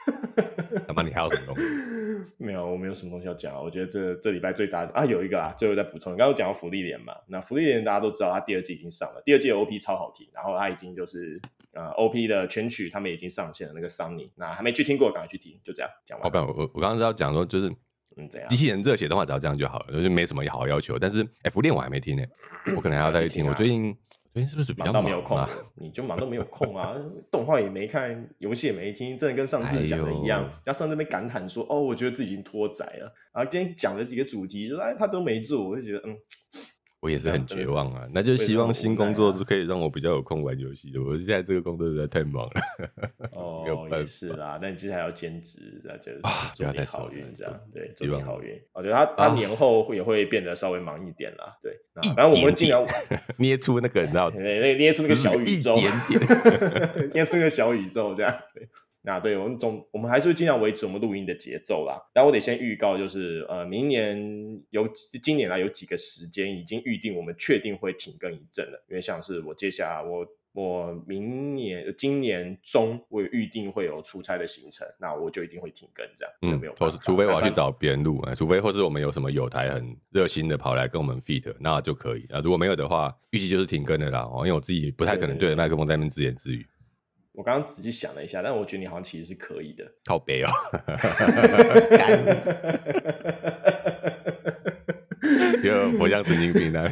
[laughs] 那么你还有什么东西？[laughs] 没有，我没有什么东西要讲啊。我觉得这这礼拜最大的啊，有一个啊，最后再补充。刚刚讲到福利莲嘛，那福利莲大家都知道，它第二季已经上了，第二季的 OP 超好听，然后它已经就是呃 OP 的全曲他们已经上线了，那个 Sunny，那还没去听过，赶快去听，就这样讲完。好，不我我刚刚是要讲说，就是嗯，怎样？机器人热血的话，只要这样就好了，就是没什么好要求。但是哎，芙莉莲我还没听呢，我可能还要再去听。我最近。最近是不是比较忙，啊、到没有空？你就忙到没有空啊！动画也没看，游戏也没听，真的跟上次讲的一样。要上那边感叹说：“哦，我觉得自己已经脱宅了。”然后今天讲了几个主题，哎，他都没做，我就觉得嗯。我也是很绝望啊，那就希望新工作是可以让我比较有空玩游戏的。我现在这个工作实在太忙了。[laughs] 哦，也是啦，那你接下来要兼职，那就祝你好运，这样对，祝你好运。我觉得他他年后也会变得稍微忙一点啦，对。反正我们尽量捏出那个，你知道，[laughs] 那 [laughs] 捏出那个小宇宙，一点点，捏出那个小宇宙，这样对。那对我们总，我们还是会尽量维持我们录音的节奏啦。但我得先预告，就是呃，明年有今年来有几个时间已经预定，我们确定会停更一阵了。因为像是我接下来我我明年今年中我也预定会有出差的行程，那我就一定会停更这样。嗯，没有，或是除非我要去找别人录，除非或是我们有什么有台很热心的跑来跟我们 feat，那就可以啊。如果没有的话，预计就是停更的啦。哦，因为我自己不太可能对着麦克风在那边自言自语。我刚刚仔细想了一下，但我觉得你好像其实是可以的。靠背哦，[laughs] 有佛像神经病的，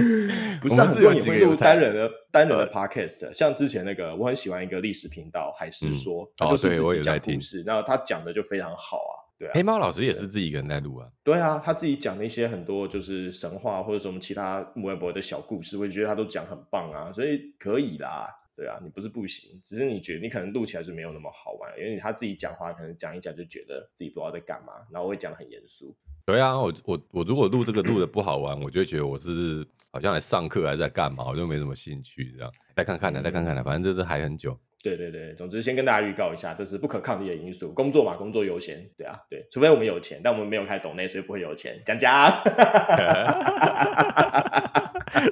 [laughs] 不是很多人也会录单人的单人的 podcast，像之前那个我很喜欢一个历史频道，还是说，他就是自己讲故事，然后他讲的就非常好啊，对啊。黑猫老师也是自己一个人在录啊，对啊，他自己讲那些很多就是神话或者什么其他微博的小故事，我也觉得他都讲很棒啊，所以可以啦。对啊，你不是不行，只是你觉得你可能录起来就没有那么好玩，因为他自己讲话可能讲一讲就觉得自己不知道在干嘛，然后会讲得很严肃。对啊，我我我如果录这个录的不好玩，我就会觉得我是好像来上课还是在干嘛，我就没什么兴趣这样。再看看呢，再看看呢，反正这是还很久。对对对，总之先跟大家预告一下，这是不可抗力的因素。工作嘛，工作优先。对啊，对，除非我们有钱，但我们没有开懂内，所以不会有钱。讲讲。[laughs]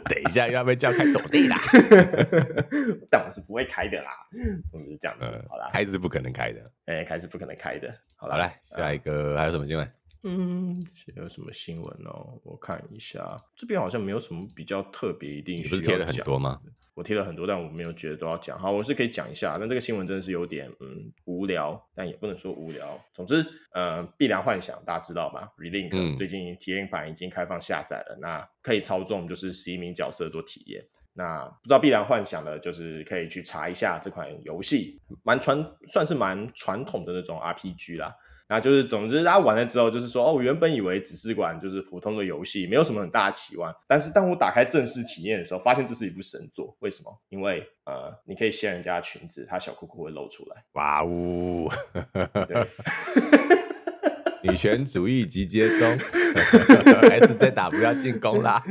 等一下又要被叫开抖内啦，[laughs] 但我是不会开的啦。总之这样的，嗯、好啦，开是不可能开的。哎、欸，开是不可能开的。好了，来下一个还有什么新闻？嗯，有什么新闻哦？我看一下，这边好像没有什么比较特别，一定是贴了很多吗？我贴了很多，但我没有觉得都要讲。好，我是可以讲一下。但这个新闻真的是有点嗯无聊，但也不能说无聊。总之，呃，碧蓝幻想大家知道吧？Relink、嗯、最近体验版已经开放下载了，那可以操纵就是十一名角色做体验。那不知道碧蓝幻想的，就是可以去查一下这款游戏，蛮传算是蛮传统的那种 RPG 啦。那就是，总之，大家玩了之后，就是说，哦，我原本以为只是玩就是普通的游戏，没有什么很大的期望。但是，当我打开正式体验的时候，发现这是一部神作。为什么？因为，呃，你可以掀人家裙子，他小裤裤会露出来。哇呜！对。[laughs] 女权主义集结中，[laughs] 还是在打不要进攻啦。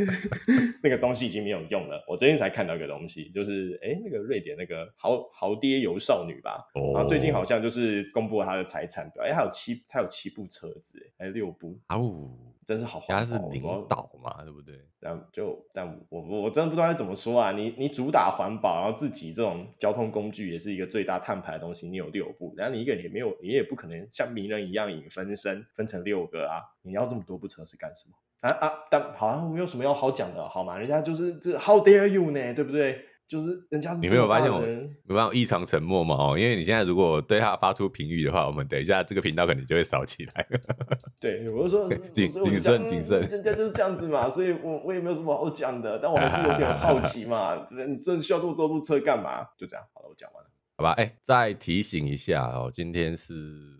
那个东西已经没有用了。我最近才看到一个东西，就是哎、欸，那个瑞典那个豪豪爹游少女吧，然后最近好像就是公布了她的财产表，哎、欸，还有七，她有七部车子，还有六部。哦。真是好花，他是领导嘛，对不对？然后就，但我我真的不知道该怎么说啊。你你主打环保，然后自己这种交通工具也是一个最大碳排的东西，你有六部，然后你一个人也没有，你也不可能像鸣人一样引分身分成六个啊。你要这么多部车是干什么？啊啊！但好像没有什么要好讲的，好吗？人家就是这，How dare you 呢？对不对？就是人家是你没有发现我们没有异常沉默吗？哦，因为你现在如果对他发出评语的话，我们等一下这个频道可能就会烧起来。[laughs] 对，我就说 [laughs] 谨谨慎谨慎，人家就是这样子嘛，所以我我也没有什么好讲的，但我还是有点好奇嘛。[laughs] 你真的需要这么多路车干嘛？就这样，好了，我讲完了。好好吧？哎、欸，再提醒一下哦，今天是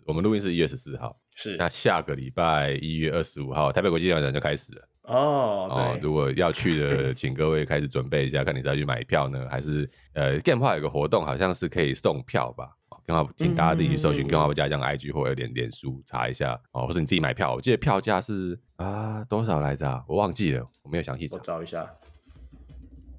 我们录音是一月十四号，是那下个礼拜一月二十五号，台北国际电玩展就开始了哦。哦，如果要去的，请各位开始准备一下，看你是要去买票呢，还是呃，GamePod 有个活动，好像是可以送票吧？刚好请大家自己去搜寻 GamePod 加这样 IG 或者有点脸书查一下哦，或者你自己买票，我记得票价是啊多少来着、啊？我忘记了，我没有详细查。我找一下。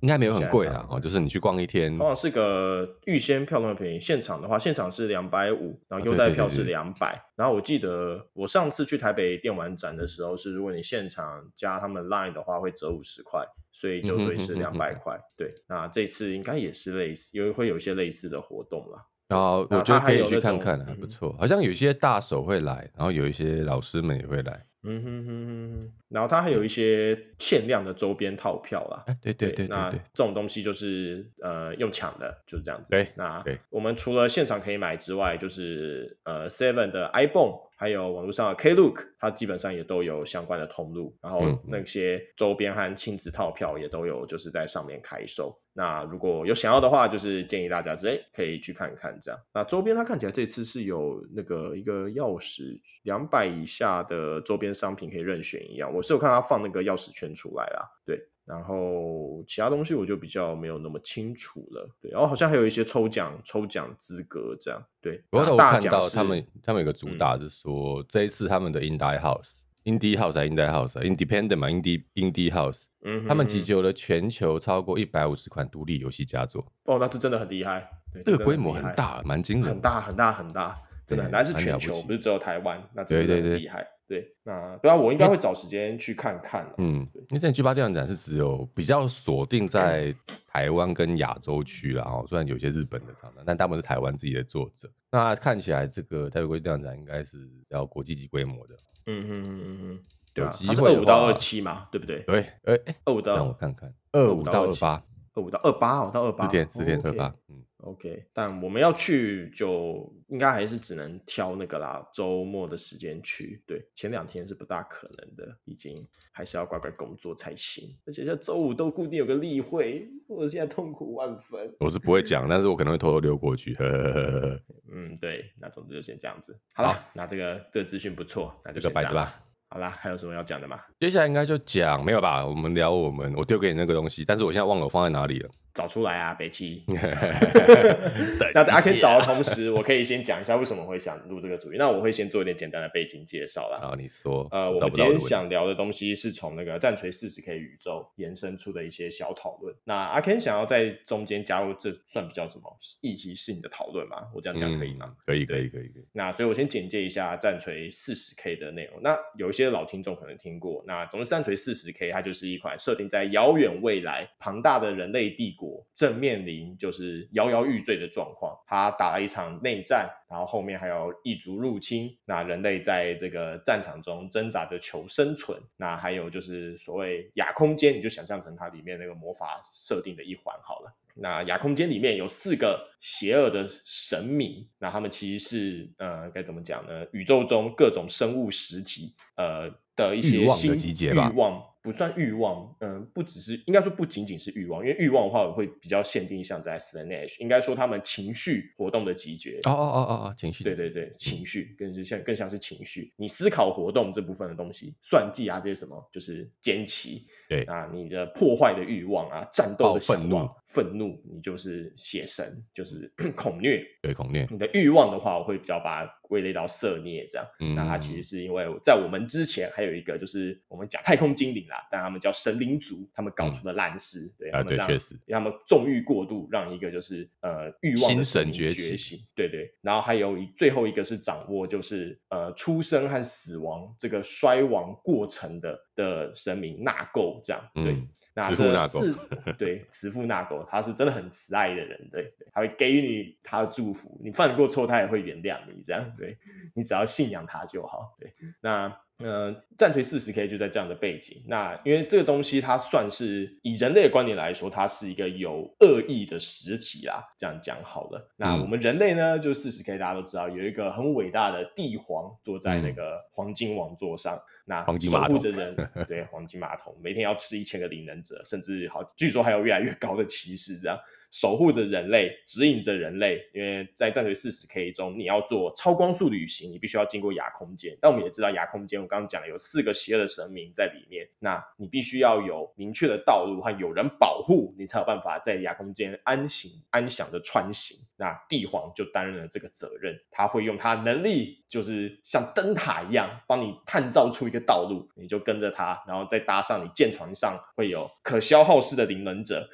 应该没有很贵啦，哦，就是你去逛一天，往往是个预先票那么便宜。现场的话，现场是两百五，然后优待票是两百。然后我记得我上次去台北电玩展的时候，是如果你现场加他们 Line 的话，会折五十块，所以就会是两百块。对，那这次应该也是类似，因为会有一些类似的活动啦。然后我觉得可以去看看，还不错。好像有些大手会来，然后有一些老师们也会来。嗯哼哼哼哼，然后它还有一些限量的周边套票啦。哎，对对对，那这种东西就是呃用抢的，就是这样子。对，那对我们除了现场可以买之外，就是呃 Seven 的 ibon。还有网络上的 Klook，它基本上也都有相关的通路，然后那些周边和亲子套票也都有，就是在上面开售。那如果有想要的话，就是建议大家直接可以去看看这样。那周边它看起来这次是有那个一个钥匙，两百以下的周边商品可以任选一样。我是有看他放那个钥匙圈出来啦，对。然后其他东西我就比较没有那么清楚了，对，然后好像还有一些抽奖抽奖资格这样，对。我看到他们他们有个主打是说，嗯、这一次他们的 Indie House，Indie House 还 Indie House，Independent 嘛，Indie Indie House，嗯哼哼，他们集结了全球超过一百五十款独立游戏佳作。哦，那这真的很厉害，对，这个规模很大，蛮惊人，很大很大很大，真的很大，是全球，不是只有台湾，那真的很厉害。对对对对，那对啊，我应该会找时间去看看。嗯，因为现在 G 八电玩展是只有比较锁定在台湾跟亚洲区啦，哦，虽然有些日本的厂商，但大部分是台湾自己的作者。那看起来这个台北国际电玩展应该是要国际级规模的。嗯嗯嗯嗯，有机会二五到二七嘛，对不对？对，哎哎，二五到让我看看，二五到二八，二五到二八哦，到二八，四天四天二八，嗯。OK，但我们要去就应该还是只能挑那个啦，周末的时间去。对，前两天是不大可能的，已经还是要乖乖工作才行。而且像周五都固定有个例会，我现在痛苦万分。我是不会讲，但是我可能会偷偷溜过去。呵呵呵呵嗯，对，那总之就先这样子。好了，好，那这个这个资讯不错，那就先这样吧。好啦，还有什么要讲的吗？接下来应该就讲没有吧？我们聊我们，我丢给你那个东西，但是我现在忘了我放在哪里了。找出来啊，北七。[laughs] 那在阿 Ken 找的同时，我可以先讲一下为什么会想录这个主题。那我会先做一点简单的背景介绍啦。好，你说。呃，我们今天想聊的东西是从那个战锤四十 K 宇宙延伸出的一些小讨论。那阿 Ken 想要在中间加入，这算比较什么议题性的讨论吗？我这样讲可以吗？嗯、可以，可以，可以，可以。那所以我先简介一下战锤四十 K 的内容。那有一些老听众可能听过。那总之，战锤四十 K 它就是一款设定在遥远未来，庞大的人类帝国正面临就是摇摇欲坠的状况，他打了一场内战，然后后面还有异族入侵，那人类在这个战场中挣扎着求生存，那还有就是所谓亚空间，你就想象成它里面那个魔法设定的一环好了。那亚空间里面有四个邪恶的神明，那他们其实是呃该怎么讲呢？宇宙中各种生物实体呃的一些新欲望。不算欲望，嗯，不只是，应该说不仅仅是欲望，因为欲望的话，我会比较限定像在 Slaanesh，应该说他们情绪活动的集结。哦哦哦哦哦，情绪。对对对，情绪更是像更像是情绪。你思考活动这部分的东西，算计啊这些什么，就是奸奇。对啊，你的破坏的欲望啊，战斗的愤怒，愤怒，你就是血神，就是 [coughs] 恐虐。对，恐虐。你的欲望的话，我会比较把它归类到色孽这样。嗯，那它其实是因为在我们之前还有一个，就是我们讲太空精灵啦。但他们叫神灵族，他们搞出的烂事，对啊，对，确实，让他们纵欲过度，让一个就是呃欲望的神觉醒，对对，然后还有一最后一个是掌握就是呃出生和死亡这个衰亡过程的的神明纳垢这样，对。嗯那这是 [laughs] 对慈父纳垢，他是真的很慈爱的人，对，他会给予你他的祝福，你犯过错，他也会原谅你，这样，对，你只要信仰他就好，对，那。呃，战锤四十 K 就在这样的背景。那因为这个东西，它算是以人类的观点来说，它是一个有恶意的实体啦。这样讲好了。那我们人类呢，就四十 K 大家都知道有一个很伟大的帝皇坐在那个黄金王座上，那守护着人，[laughs] 对，黄金马桶，每天要吃一千个灵能者，甚至好，据说还有越来越高的骑士这样。守护着人类，指引着人类。因为在战锤四十 K 中，你要做超光速旅行，你必须要经过亚空间。但我们也知道，亚空间我刚刚讲了有四个邪恶的神明在里面，那你必须要有明确的道路和有人保护，你才有办法在亚空间安行安详的穿行。那帝皇就担任了这个责任，他会用他的能力，就是像灯塔一样，帮你探照出一个道路，你就跟着他，然后再搭上你舰船上会有可消耗式的灵能者，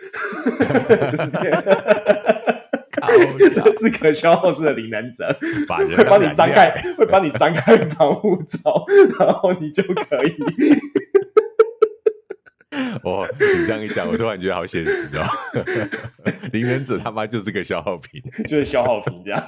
[laughs] 就是这样 [laughs] [laughs] 是可消耗式的灵能者，会帮你张开，会帮你张开防护罩，然后你就可以。哦，你这样一讲，我突然觉得好现实哦。[laughs] 灵能者他妈就是个消耗品，[laughs] 就是消耗品这样。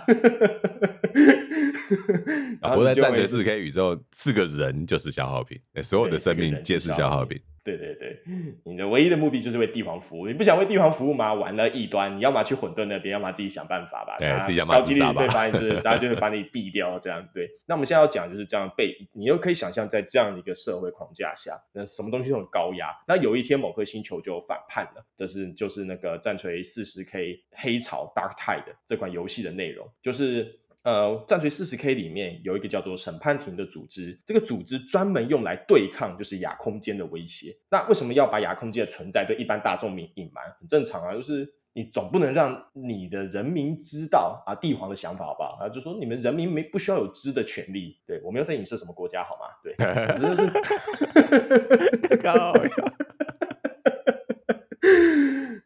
[laughs] 活在战锤四 K 宇宙，是个人就是消耗品，所有的生命皆是消耗品。对对对，你的唯一的目的就是为帝皇服务。你不想为帝皇服务吗？玩了异端，你要么去混沌那边，要么自己想办法吧。对，自己想办法。高几率对方就是 [laughs] 大家就会把你毙掉，这样对。那我们现在要讲就是这样被你又可以想象在这样的一个社会框架下，那什么东西都很高压。那有一天某颗星球就反叛了，这是就是那个战锤四十 K 黑潮 Dark Tide 这款游戏的内容，就是。呃，战锤四十 K 里面有一个叫做审判庭的组织，这个组织专门用来对抗就是亚空间的威胁。那为什么要把亚空间的存在对一般大众民隐瞒？很正常啊，就是你总不能让你的人民知道啊，帝皇的想法好不好？啊，就说你们人民没不需要有知的权利。对，我没有在影射什么国家好吗？对，[laughs] 真的是 [laughs] 高呀。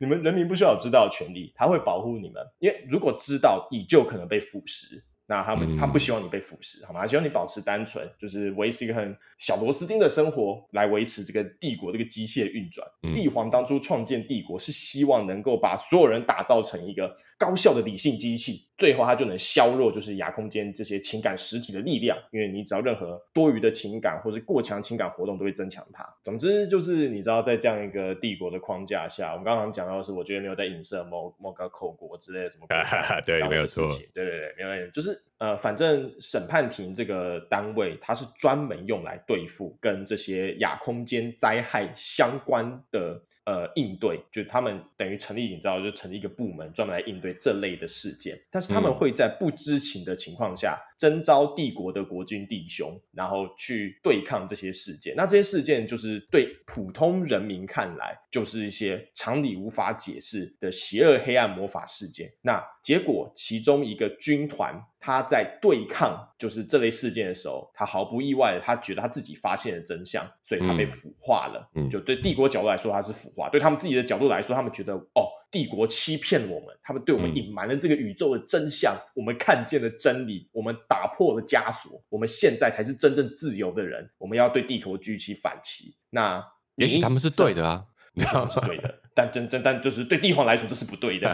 你们人民不需要有知道的权利，他会保护你们，因为如果知道，你就可能被腐蚀。那他们他不希望你被腐蚀，好吗？他希望你保持单纯，就是维持一个很小螺丝钉的生活，来维持这个帝国这个机械运转。嗯、帝皇当初创建帝国是希望能够把所有人打造成一个高效的理性机器，最后它就能削弱就是亚空间这些情感实体的力量，因为你只要任何多余的情感或是过强情感活动都会增强它。总之就是你知道，在这样一个帝国的框架下，我们刚刚讲到的是，我觉得没有在影射某某个口国之类的什么国家，对，没有错，对对对，没有问题，就是。呃，反正审判庭这个单位，它是专门用来对付跟这些亚空间灾害相关的。呃，应对就是他们等于成立，你知道，就成立一个部门，专门来应对这类的事件。但是他们会在不知情的情况下，征召帝国的国军弟兄，然后去对抗这些事件。那这些事件就是对普通人民看来，就是一些常理无法解释的邪恶黑暗魔法事件。那结果，其中一个军团他在对抗就是这类事件的时候，他毫不意外的，他觉得他自己发现了真相，所以他被腐化了。嗯，就对帝国角度来说，他是腐化。对他们自己的角度来说，他们觉得哦，帝国欺骗我们，他们对我们隐瞒了这个宇宙的真相，嗯、我们看见了真理，我们打破了枷锁，我们现在才是真正自由的人，我们要对帝国举起反旗。那也许他们是对的啊，你知道是对的，[laughs] 但真真但就是对帝皇来说这是不对的。[laughs] [laughs]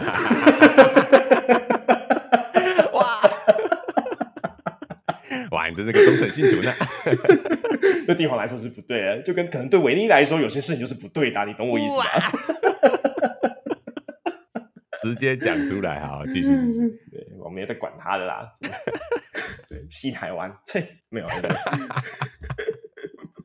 哇哇，你这是个忠诚信徒呢。对帝皇来说是不对的，就跟可能对维尼来说有些事情就是不对的，啊，你懂我意思吗？直接讲出来，好，继续。对，我没有在管他的啦。[laughs] 对，西台湾，切，没有。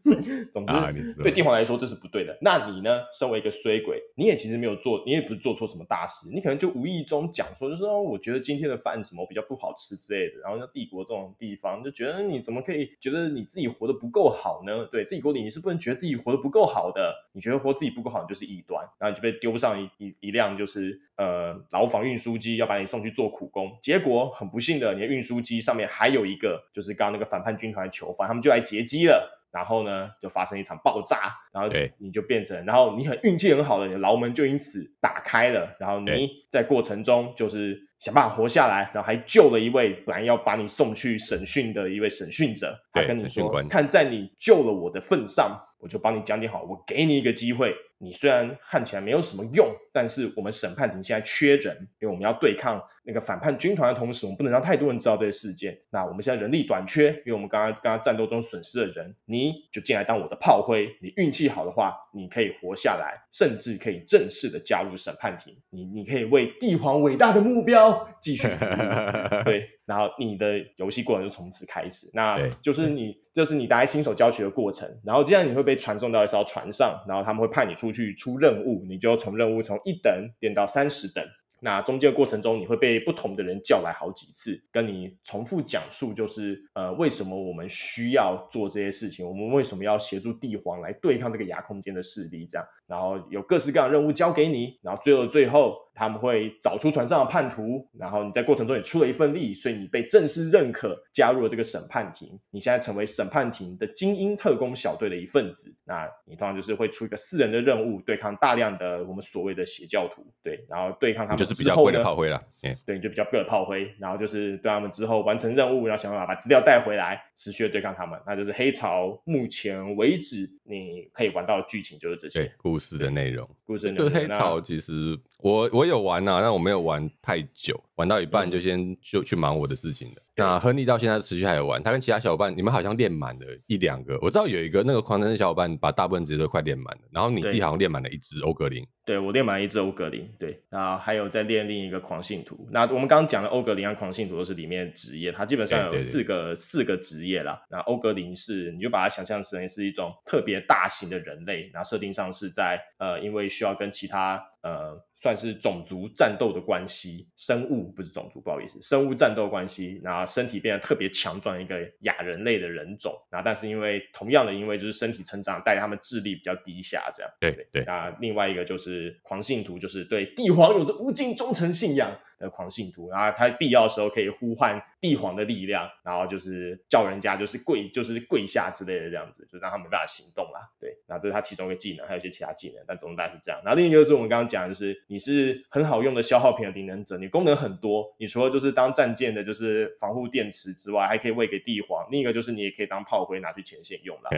[laughs] 总之，啊、对帝皇来说这是不对的。那你呢？身为一个衰鬼，你也其实没有做，你也不是做错什么大事，你可能就无意中讲说，就是说，我觉得今天的饭什么比较不好吃之类的。然后像帝国这种地方，就觉得你怎么可以觉得你自己活得不够好呢？对自己国里，你是不能觉得自己活得不够好的。你觉得活自己不够好，你就是异端，然后你就被丢上一一一辆就是呃牢房运输机，要把你送去做苦工。结果很不幸的，你的运输机上面还有一个就是刚刚那个反叛军团的囚犯，他们就来劫机了。然后呢，就发生一场爆炸，然后你就变成，然后你很运气很好的，你的牢门就因此打开了，然后你在过程中就是想办法活下来，然后还救了一位本来要把你送去审讯的一位审讯者，他跟你说，看在你救了我的份上，我就帮你讲点好，我给你一个机会。你虽然看起来没有什么用，但是我们审判庭现在缺人，因为我们要对抗那个反叛军团的同时，我们不能让太多人知道这些事件。那我们现在人力短缺，因为我们刚刚刚刚战斗中损失的人，你就进来当我的炮灰。你运气好的话，你可以活下来，甚至可以正式的加入审判庭。你你可以为帝皇伟大的目标继续服务。[laughs] 对。然后你的游戏过程就从此开始，那就是你，这、就是你大概新手教学的过程。然后这样你会被传送到一艘船上，然后他们会派你出去出任务，你就从任务从一等点到三十等。那中间的过程中，你会被不同的人叫来好几次，跟你重复讲述，就是呃，为什么我们需要做这些事情，我们为什么要协助帝皇来对抗这个牙空间的势力，这样，然后有各式各样的任务交给你，然后最后最后他们会找出船上的叛徒，然后你在过程中也出了一份力，所以你被正式认可，加入了这个审判庭，你现在成为审判庭的精英特工小队的一份子，那你通常就是会出一个四人的任务，对抗大量的我们所谓的邪教徒，对，然后对抗他们。就是比较贵的炮灰了，对，对，你就比较贵的炮灰，然后就是对他们之后完成任务，然后想办法把资料带回来，持续的对抗他们，那就是黑潮目前为止你可以玩到的剧情就是这些故事的内容。故事就黑潮其实我我有玩啊，但我没有玩太久，玩到一半就先就去忙我的事情了。嗯、那亨利到现在持续还有玩，他跟其他小伙伴，你们好像练满了一两个，我知道有一个那个狂战士小伙伴把大部分职业都快练满了，然后你自己好像练满了一只欧格林。对，我练满了一只欧格林，对，然后还有在练另一个狂信徒。那我们刚刚讲的欧格林和狂信徒都是里面的职业，它基本上有四个四个职业啦。那欧格林是，你就把它想象成是一种特别大型的人类，然后设定上是在呃，因为需要跟其他呃。算是种族战斗的关系，生物不是种族，不好意思，生物战斗关系，然后身体变得特别强壮，一个亚人类的人种，然后但是因为同样的，因为就是身体成长带他们智力比较低下，这样，对对，对。那另外一个就是狂信徒，就是对帝皇有着无尽忠诚信仰。的狂信徒，然后他必要的时候可以呼唤帝皇的力量，然后就是叫人家就是跪，就是跪下之类的这样子，就让他没办法行动啦。对，然后这是他其中一个技能，还有一些其他技能，但总之大概是这样。然后另一个就是我们刚刚讲的，就是你是很好用的消耗品的灵能者，你功能很多，你除了就是当战舰的，就是防护电池之外，还可以喂给帝皇。另一个就是你也可以当炮灰拿去前线用啦，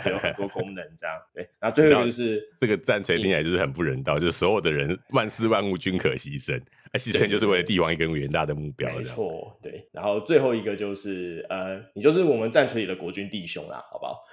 这有很多功能这样。对，然后最后一个就是这个战锤听起来就是很不人道，就是所有的人万事万物均可牺牲，而牺牲就是为了帝王一个远大的目标。没错，对。然后最后一个就是呃，你就是我们战锤里的国军弟兄啦，好不好？[laughs]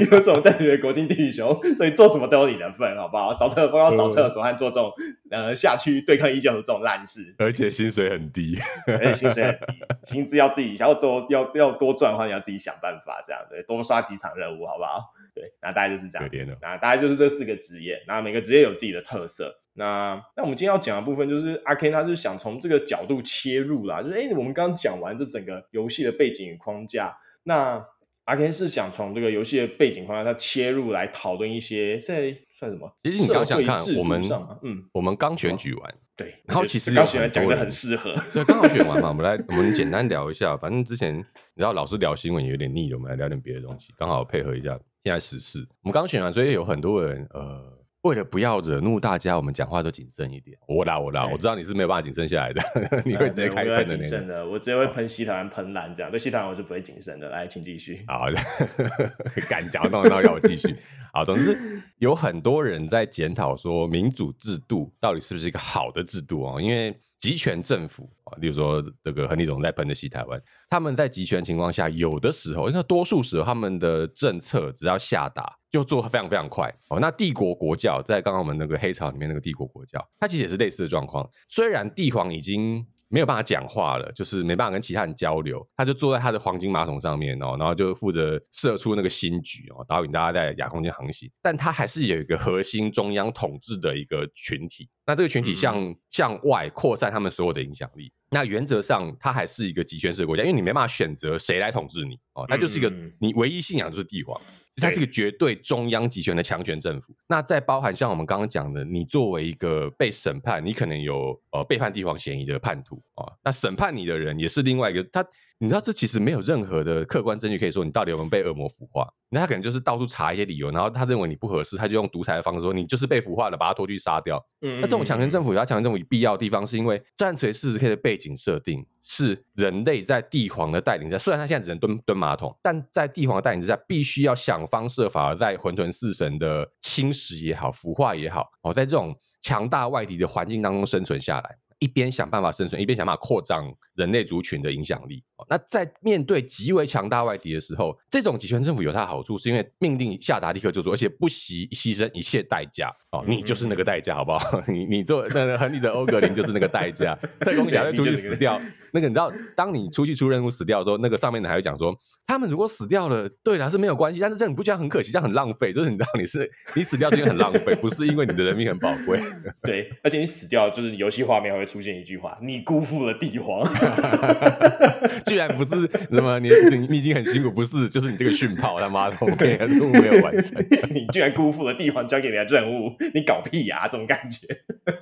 因为是我们战锤里的国军弟兄，所以做什么都有你的份，好不好？扫厕所要扫厕所，和做这种呃下去对抗异教的这种烂事，而且薪水很低，而且薪水很低，薪资要自己想要多要要多赚的话，你要自己想办法，这样对，多刷几场任务，好不好？对，那大概就是这样。那大概就是这四个职业，那每个职业有自己的特色。那那我们今天要讲的部分，就是阿 Ken 他就是想从这个角度切入啦，就是哎，我们刚刚讲完这整个游戏的背景与框架，那阿 Ken 是想从这个游戏的背景框架他切入来讨论一些，在算什么？其实你刚想看我们，嗯，我们刚选举完，对，然后其实刚选完讲的很适合，[laughs] 对，刚好选完嘛，[laughs] 我们来我们简单聊一下，反正之前你知道老是聊新闻也有点腻了，我们来聊点别的东西，刚好配合一下。现在十四，我们刚选完，所以有很多人，呃，为了不要惹怒大家，我们讲话都谨慎一点。我啦，我啦，我知道你是没有办法谨慎下来的，[laughs] 你会直接开喷的那种。的，我直接会喷西团喷烂这样。对西团我就不会谨慎的。来，请继续。好的，[laughs] 敢讲到那要我继续。好，总之有很多人在检讨说，民主制度到底是不是一个好的制度哦？因为集权政府啊，例如说这个亨利总在喷的西台湾，他们在集权情况下，有的时候，因为多数时候他们的政策只要下达就做非常非常快哦。那帝国国教在刚刚我们那个黑潮里面那个帝国国教，它其实也是类似的状况。虽然帝皇已经没有办法讲话了，就是没办法跟其他人交流，他就坐在他的黄金马桶上面哦，然后就负责射出那个新局哦，导引大家在亚空间航行。但他还是有一个核心中央统治的一个群体，那这个群体向、嗯、向外扩散他们所有的影响力。那原则上，他还是一个集权式的国家，因为你没办法选择谁来统治你哦，他就是一个你唯一信仰就是帝皇。它是个绝对中央集权的强权政府。那再包含像我们刚刚讲的，你作为一个被审判，你可能有呃背叛帝皇嫌疑的叛徒啊。那审判你的人也是另外一个他。你知道这其实没有任何的客观证据可以说你到底有没有被恶魔腐化。那他可能就是到处查一些理由，然后他认为你不合适，他就用独裁的方式说你就是被腐化了，把他拖去杀掉。嗯，那这种强权政府有他强权政府必要的地方，是因为战锤四十 K 的背景设定是人类在帝皇的带领下，虽然他现在只能蹲蹲马桶，但在帝皇的带领之下，必须要想方设法在混沌四神的侵蚀也好、腐化也好，哦，在这种强大外敌的环境当中生存下来。一边想办法生存，一边想办法扩张人类族群的影响力。那在面对极为强大外敌的时候，这种集权政府有它的好处，是因为命令下达立刻就做，而且不惜牺牲一切代价哦，你就是那个代价，好不好？[laughs] 你你做那个亨利的欧格林就是那个代价，[laughs] 特工小队出去死掉，那个你知道，当你出去出任务死掉的时候，那个上面的还会讲说，他们如果死掉了，对啦是没有关系，但是这你不觉得很可惜，这样很浪费，就是你知道你是你死掉是因为很浪费，不是因为你的人命很宝贵。[laughs] 对，而且你死掉就是游戏画面还会出现一句话：你辜负了帝皇。[laughs] 居然不是什么你你你已经很辛苦，不是就是你这个训炮他妈的，我们任务没有完成，你居然辜负了帝皇交给你的任务，你搞屁呀、啊，这种感觉。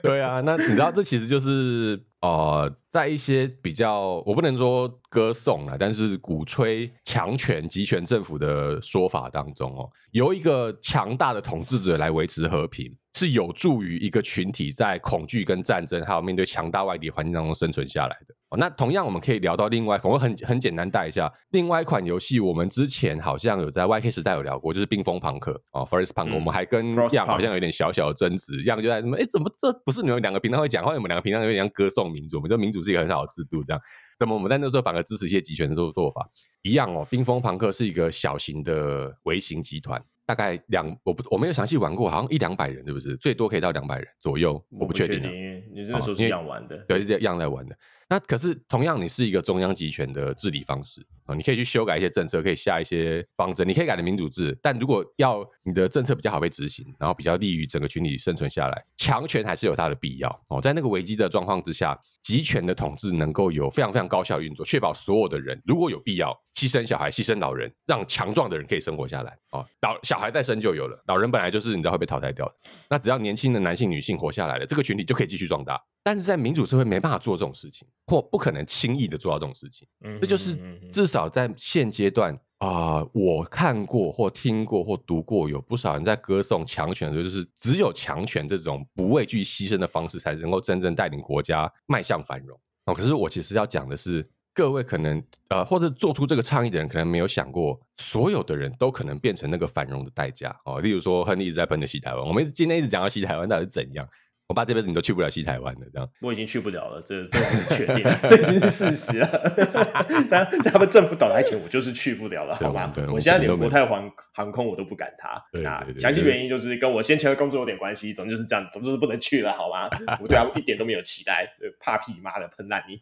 对啊，那你知道这其实就是。呃，在一些比较，我不能说歌颂了，但是鼓吹强权、集权政府的说法当中哦，由一个强大的统治者来维持和平，是有助于一个群体在恐惧跟战争，还有面对强大外敌环境当中生存下来的。哦，那同样我们可以聊到另外，我会很很简单带一下另外一款游戏，我们之前好像有在 YK 时代有聊过，就是冰封朋克哦，First Punk，、嗯、我们还跟样好像有点小小的争执，样就在什么，哎，怎么这不是你们两个平常会讲话，你们两个平常有点像歌颂民主，我们说民主是一个很好的制度，这样，怎么我们在那时候反而支持一些集权的做做法？一样哦，冰封朋克是一个小型的微型集团。大概两，我不我没有详细玩过，好像一两百人，是不是？最多可以到两百人左右，我不确定。你那时候是这样玩的，哦、对，是这样在玩的。那可是同样，你是一个中央集权的治理方式啊，你可以去修改一些政策，可以下一些方针，你可以改成民主制。但如果要你的政策比较好被执行，然后比较利于整个群体生存下来，强权还是有它的必要哦。在那个危机的状况之下，集权的统治能够有非常非常高效运作，确保所有的人如果有必要牺牲小孩、牺牲老人，让强壮的人可以生活下来哦。老小孩再生就有了，老人本来就是你知道会被淘汰掉的。那只要年轻的男性、女性活下来了，这个群体就可以继续壮大。但是在民主社会没办法做这种事情，或不可能轻易的做到这种事情。这就是至少在现阶段啊、呃，我看过或听过或读过，有不少人在歌颂强权的时候，就是只有强权这种不畏惧牺牲的方式，才能够真正带领国家迈向繁荣。哦，可是我其实要讲的是，各位可能呃，或者做出这个倡议的人，可能没有想过，所有的人都可能变成那个繁荣的代价。哦，例如说，亨利一直在喷的西台湾，我们今天一直讲到西台湾到底是怎样？我爸这辈子你都去不了西台湾的，这样我已经去不了了，这这很确定，[laughs] 这已经是事实了。[laughs] 但在他们政府倒台前，我就是去不了了，好吗？我现在连国泰航航空我都不敢踏。啊，详细原因就是跟我先前的工作有点关系，总之就是这样子，总之是不能去了，好吗？我对他一点都没有期待，怕屁妈的喷烂你。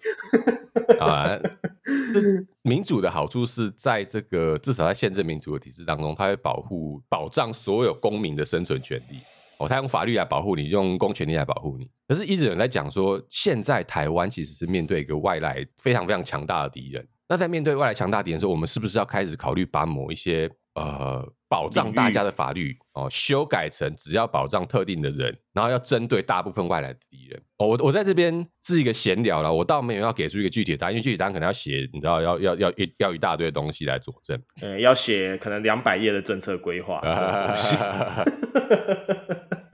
[laughs] 啊，民主的好处是在这个至少在宪政民主的体制当中，它会保护保障所有公民的生存权利。哦，他用法律来保护你，用公权力来保护你。可是，一直有人在讲说，现在台湾其实是面对一个外来非常非常强大的敌人。那在面对外来强大敌人的时候，我们是不是要开始考虑把某一些呃保障大家的法律哦修改成只要保障特定的人，然后要针对大部分外来的敌人？哦，我我在这边是一个闲聊了，我倒没有要给出一个具体的答案，因为具体答案可能要写，你知道，要要要一要一大堆东西来佐证。[laughs] 呃，要写可能两百页的政策规划。[laughs]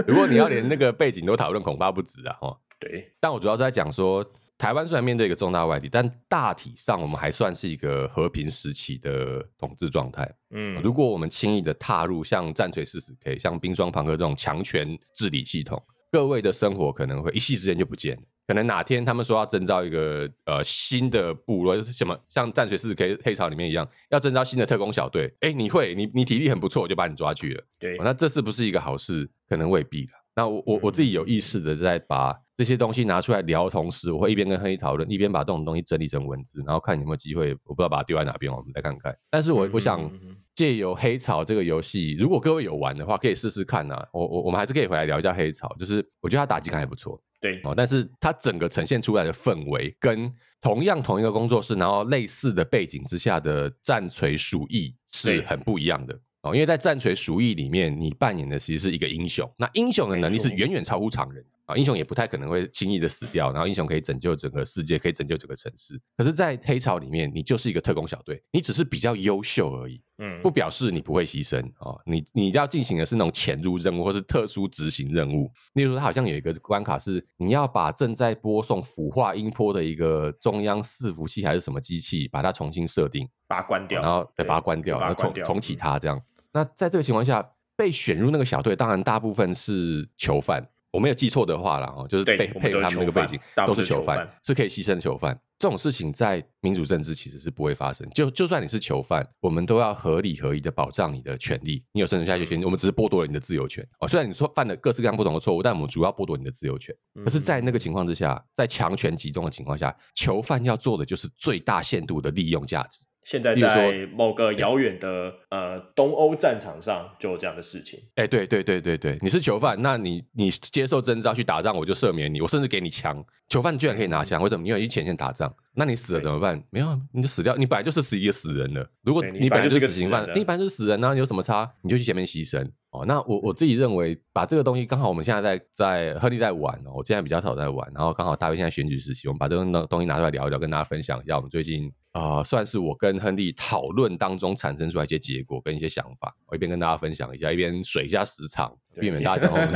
如果你要连那个背景都讨论，恐怕不止啊！哦，[laughs] 对。但我主要是在讲说，台湾虽然面对一个重大外敌，但大体上我们还算是一个和平时期的统治状态。嗯，如果我们轻易的踏入像战锤四十 K、像冰霜朋克这种强权治理系统，各位的生活可能会一夕之间就不见了。可能哪天他们说要征召一个呃新的部落，什么像战锤四十 K 黑潮里面一样，要征召新的特工小队。哎，你会，你你体力很不错，我就把你抓去了。对，那这是不是一个好事？可能未必了。那我我我自己有意识的在把这些东西拿出来聊，同时我会一边跟亨利讨论，一边把这种东西整理成文字，然后看有没有机会，我不知道把它丢在哪边，我们再看看。但是我我想借由黑潮这个游戏，如果各位有玩的话，可以试试看呐、啊。我我我们还是可以回来聊一下黑潮，就是我觉得它打击感还不错。对哦，但是它整个呈现出来的氛围，跟同样同一个工作室，然后类似的背景之下的战锤鼠疫是很不一样的。哦，因为在战锤鼠疫里面，你扮演的其实是一个英雄。那英雄的能力是远远超乎常人啊，英雄也不太可能会轻易的死掉。然后英雄可以拯救整个世界，可以拯救整个城市。可是，在黑潮里面，你就是一个特工小队，你只是比较优秀而已。嗯，不表示你不会牺牲啊。你你要进行的是那种潜入任务，或是特殊执行任务。例如说，它好像有一个关卡是，你要把正在播送腐化音波的一个中央伺服器还是什么机器，把它重新设定，把它关掉，然后再把它关掉，然后重重启它这样。那在这个情况下，被选入那个小队，当然大部分是囚犯我没有记错的话啦，哦，就是配配合他们那个背景都是囚犯，是可以牺牲的囚犯。这种事情在民主政治其实是不会发生。就就算你是囚犯，我们都要合理合宜的保障你的权利。你有生存下去权利，我们只是剥夺了你的自由权。哦，虽然你说犯了各式各样不同的错误，但我们主要剥夺你的自由权。可是，在那个情况之下，在强权集中的情况下，囚犯要做的就是最大限度的利用价值。现在在某个遥远的呃东欧战场上就有这样的事情。哎，对对对对对，你是囚犯，那你你接受征召去打仗，我就赦免你，我甚至给你枪。囚犯居然可以拿枪，为什么？因为去前线打仗，那你死了怎么办？没有，你就死掉，你本来就是死一个死人了。如果你本来就是死刑犯，你本来就是死人呢，有什么差？你就去前面牺牲。哦，那我我自己认为，把这个东西刚好我们现在在在亨利在玩哦，我现在比较少在玩，然后刚好大卫现在选举时期，我们把这个东西拿出来聊一聊，跟大家分享一下我们最近。啊、呃，算是我跟亨利讨论当中产生出来一些结果跟一些想法，我一边跟大家分享一下，一边水一下时长。避免大家讲我们，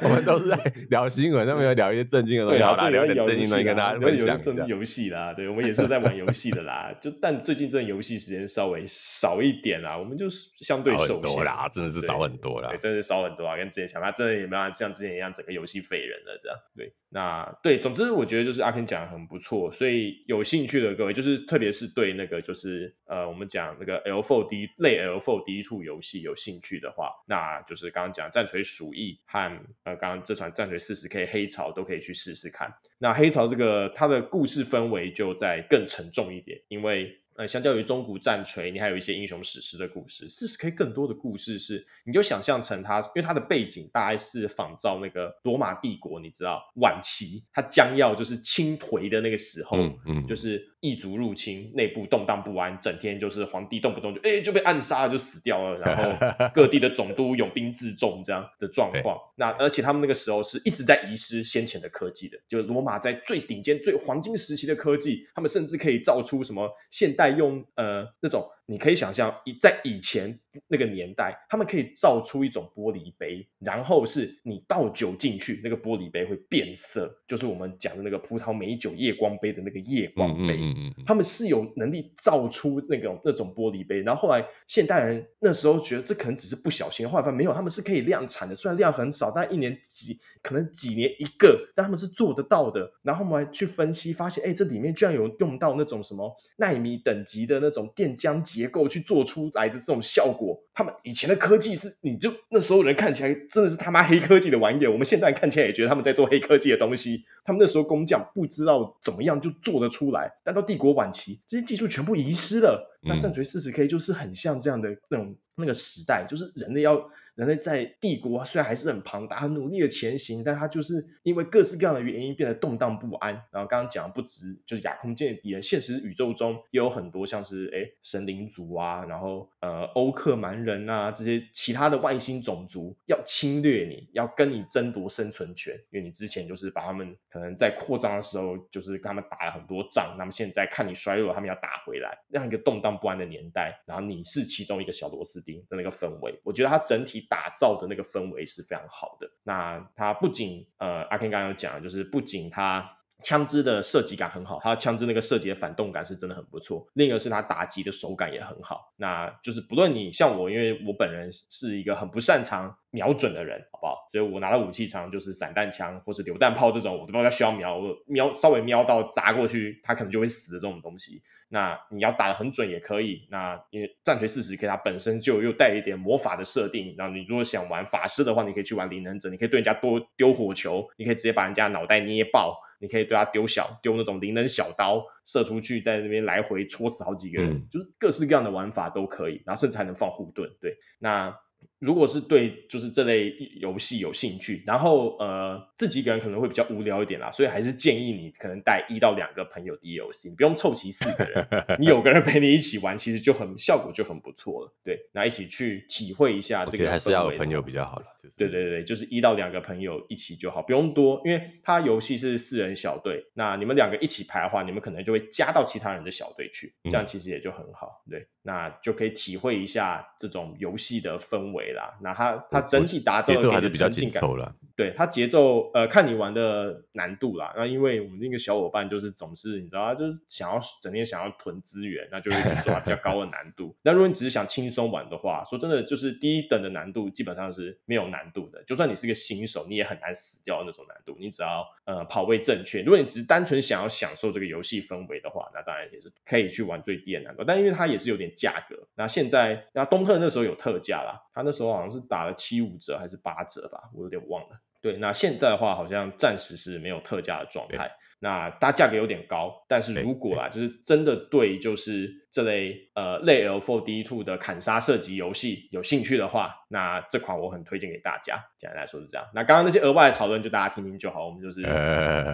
[laughs] 我们都是在聊新闻，都没有聊一些正经的东西。好啦，聊点正经的东西跟大家分享一下。游戏啦，对，我们也是在玩游戏的啦。就但最近这游戏时间稍微少一点啦，我们就相对少很多啦，真的是少很多啦，对，真的是少很多啊，跟之前相比，他真的也没有像之前一样整个游戏废人了这样。对，那对，总之我觉得就是阿 Ken 讲的很不错，所以有有兴趣的各位，就是特别是对那个就是呃，我们讲那个 L4D 类 lfod to 游戏有兴趣的话。那就是刚刚讲战锤鼠疫和呃，刚刚这款战锤四十 K 黑潮都可以去试试看。那黑潮这个它的故事氛围就在更沉重一点，因为。呃，相较于中古战锤，你还有一些英雄史诗的故事。四十 K 更多的故事是，你就想象成它，因为它的背景大概是仿照那个罗马帝国，你知道晚期它将要就是倾颓的那个时候，嗯，嗯，就是异族入侵，内部动荡不安，整天就是皇帝动不动就哎就被暗杀了，就死掉了，然后 [laughs] 各地的总督拥兵自重这样的状况。那而且他们那个时候是一直在遗失先前的科技的，就罗马在最顶尖、最黄金时期的科技，他们甚至可以造出什么现代。用呃那种，你可以想象，以在以前那个年代，他们可以造出一种玻璃杯，然后是你倒酒进去，那个玻璃杯会变色，就是我们讲的那个葡萄美酒夜光杯的那个夜光杯。嗯嗯嗯，他们是有能力造出那种那种玻璃杯，然后后来现代人那时候觉得这可能只是不小心，后来发现没有，他们是可以量产的，虽然量很少，但一年几可能几年一个，但他们是做得到的。然后我们还去分析，发现哎，这里面居然有用到那种什么纳米等级的那种电浆结构去做出来的这种效果。他们以前的科技是，你就那时候人看起来真的是他妈黑科技的玩意儿。我们现在看起来也觉得他们在做黑科技的东西。他们那时候工匠不知道怎么样就做得出来，但到帝国晚期，这些技术全部遗失了。那战锤四十 K 就是很像这样的那种那个时代，就是人类要。人类在帝国虽然还是很庞大，很努力的前行，但它就是因为各式各样的原因变得动荡不安。然后刚刚讲的不止就是亚空间的敌人，现实宇宙中也有很多像是哎神灵族啊，然后呃欧克蛮人啊这些其他的外星种族要侵略你，要跟你争夺生存权，因为你之前就是把他们可能在扩张的时候就是跟他们打了很多仗，那么现在看你衰弱，他们要打回来，这样一个动荡不安的年代，然后你是其中一个小螺丝钉的那个氛围，我觉得它整体。打造的那个氛围是非常好的。那它不仅呃，阿 Ken 刚刚有讲，就是不仅它枪支的射击感很好，它枪支那个射击的反动感是真的很不错。另一个是它打击的手感也很好。那就是不论你像我，因为我本人是一个很不擅长瞄准的人，好不好？所以我拿的武器长就是散弹枪或是榴弹炮这种，我都不知道需要瞄，我瞄稍微瞄到砸过去，它可能就会死的这种东西。那你要打得很准也可以。那因为战锤四十 K 它本身就又带一点魔法的设定。然后你如果想玩法师的话，你可以去玩灵能者，你可以对人家多丢火球，你可以直接把人家脑袋捏爆，你可以对他丢小丢那种灵能小刀射出去，在那边来回戳死好几个人，嗯、就是各式各样的玩法都可以。然后甚至还能放护盾。对，那。如果是对就是这类游戏有兴趣，然后呃自己一个人可能会比较无聊一点啦，所以还是建议你可能带一到两个朋友 DLC，你不用凑齐四个人，[laughs] 你有个人陪你一起玩，其实就很效果就很不错了。对，那一起去体会一下这个，还是要有朋友比较好了。就是、对对对，就是一到两个朋友一起就好，不用多，因为它游戏是四人小队，那你们两个一起排的话，你们可能就会加到其他人的小队去，这样其实也就很好。对，那就可以体会一下这种游戏的氛围啦。那它它整体打造的还是比较紧凑了。对，它节奏呃看你玩的难度啦。那因为我们那个小伙伴就是总是你知道，他就是想要整天想要囤资源，那就会刷比较高的难度。那如果你只是想轻松玩的话，说真的，就是第一等的难度基本上是没有难度的。就算你是个新手，你也很难死掉那种难度。你只要呃跑位正确，如果你只是单纯想要享受这个游戏氛围的话，那当然也是可以去玩最低的难度。但因为它也是有点价格，那现在那东特那时候有特价啦，他那时候好像是打了七五折还是八折吧，我有点忘了。对，那现在的话好像暂时是没有特价的状态。那它价格有点高，但是如果啊，就是真的对就是这类呃类 L4D Two 的砍杀射击游戏有兴趣的话，那这款我很推荐给大家。简单来说是这样。那刚刚那些额外的讨论就大家听听就好，我们就是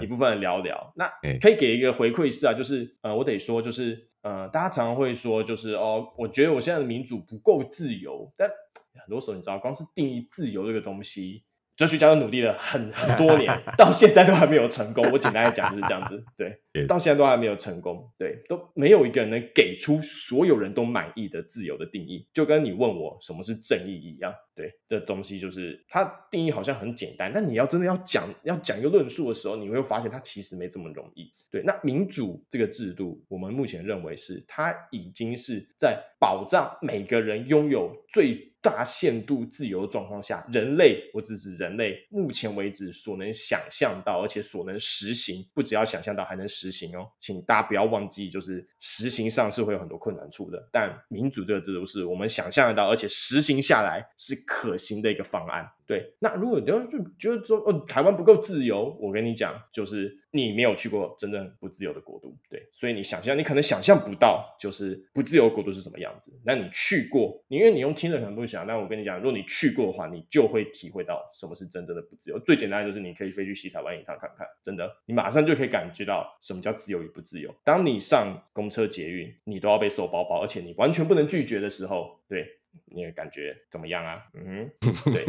一部分人聊聊。那可以给一个回馈是啊，就是呃我得说就是呃大家常常会说就是哦，我觉得我现在的民主不够自由，但很多时候你知道，光是定义自由这个东西。哲学家都努力了很很多年，[laughs] 到现在都还没有成功。我简单的讲就是这样子，[laughs] 对，到现在都还没有成功，对，都没有一个人能给出所有人都满意的自由的定义。就跟你问我什么是正义一样，对，这东西就是它定义好像很简单，但你要真的要讲要讲一个论述的时候，你会发现它其实没这么容易。对，那民主这个制度，我们目前认为是它已经是在保障每个人拥有最。大限度自由的状况下，人类，我只指人类，目前为止所能想象到，而且所能实行，不只要想象到，还能实行哦。请大家不要忘记，就是实行上是会有很多困难处的。但民主这个制度是我们想象得到，而且实行下来是可行的一个方案。对，那如果你要就觉得说，哦，台湾不够自由，我跟你讲，就是你没有去过真正不自由的国度，对，所以你想象，你可能想象不到，就是不自由国度是什么样子。那你去过，因为你用听的可能不想，但我跟你讲，如果你去过的话，你就会体会到什么是真正的不自由。最简单的就是你可以飞去西台湾一趟看看，真的，你马上就可以感觉到什么叫自由与不自由。当你上公车、捷运，你都要被收包包，而且你完全不能拒绝的时候，对。你也感觉怎么样啊？嗯哼，[laughs] 对。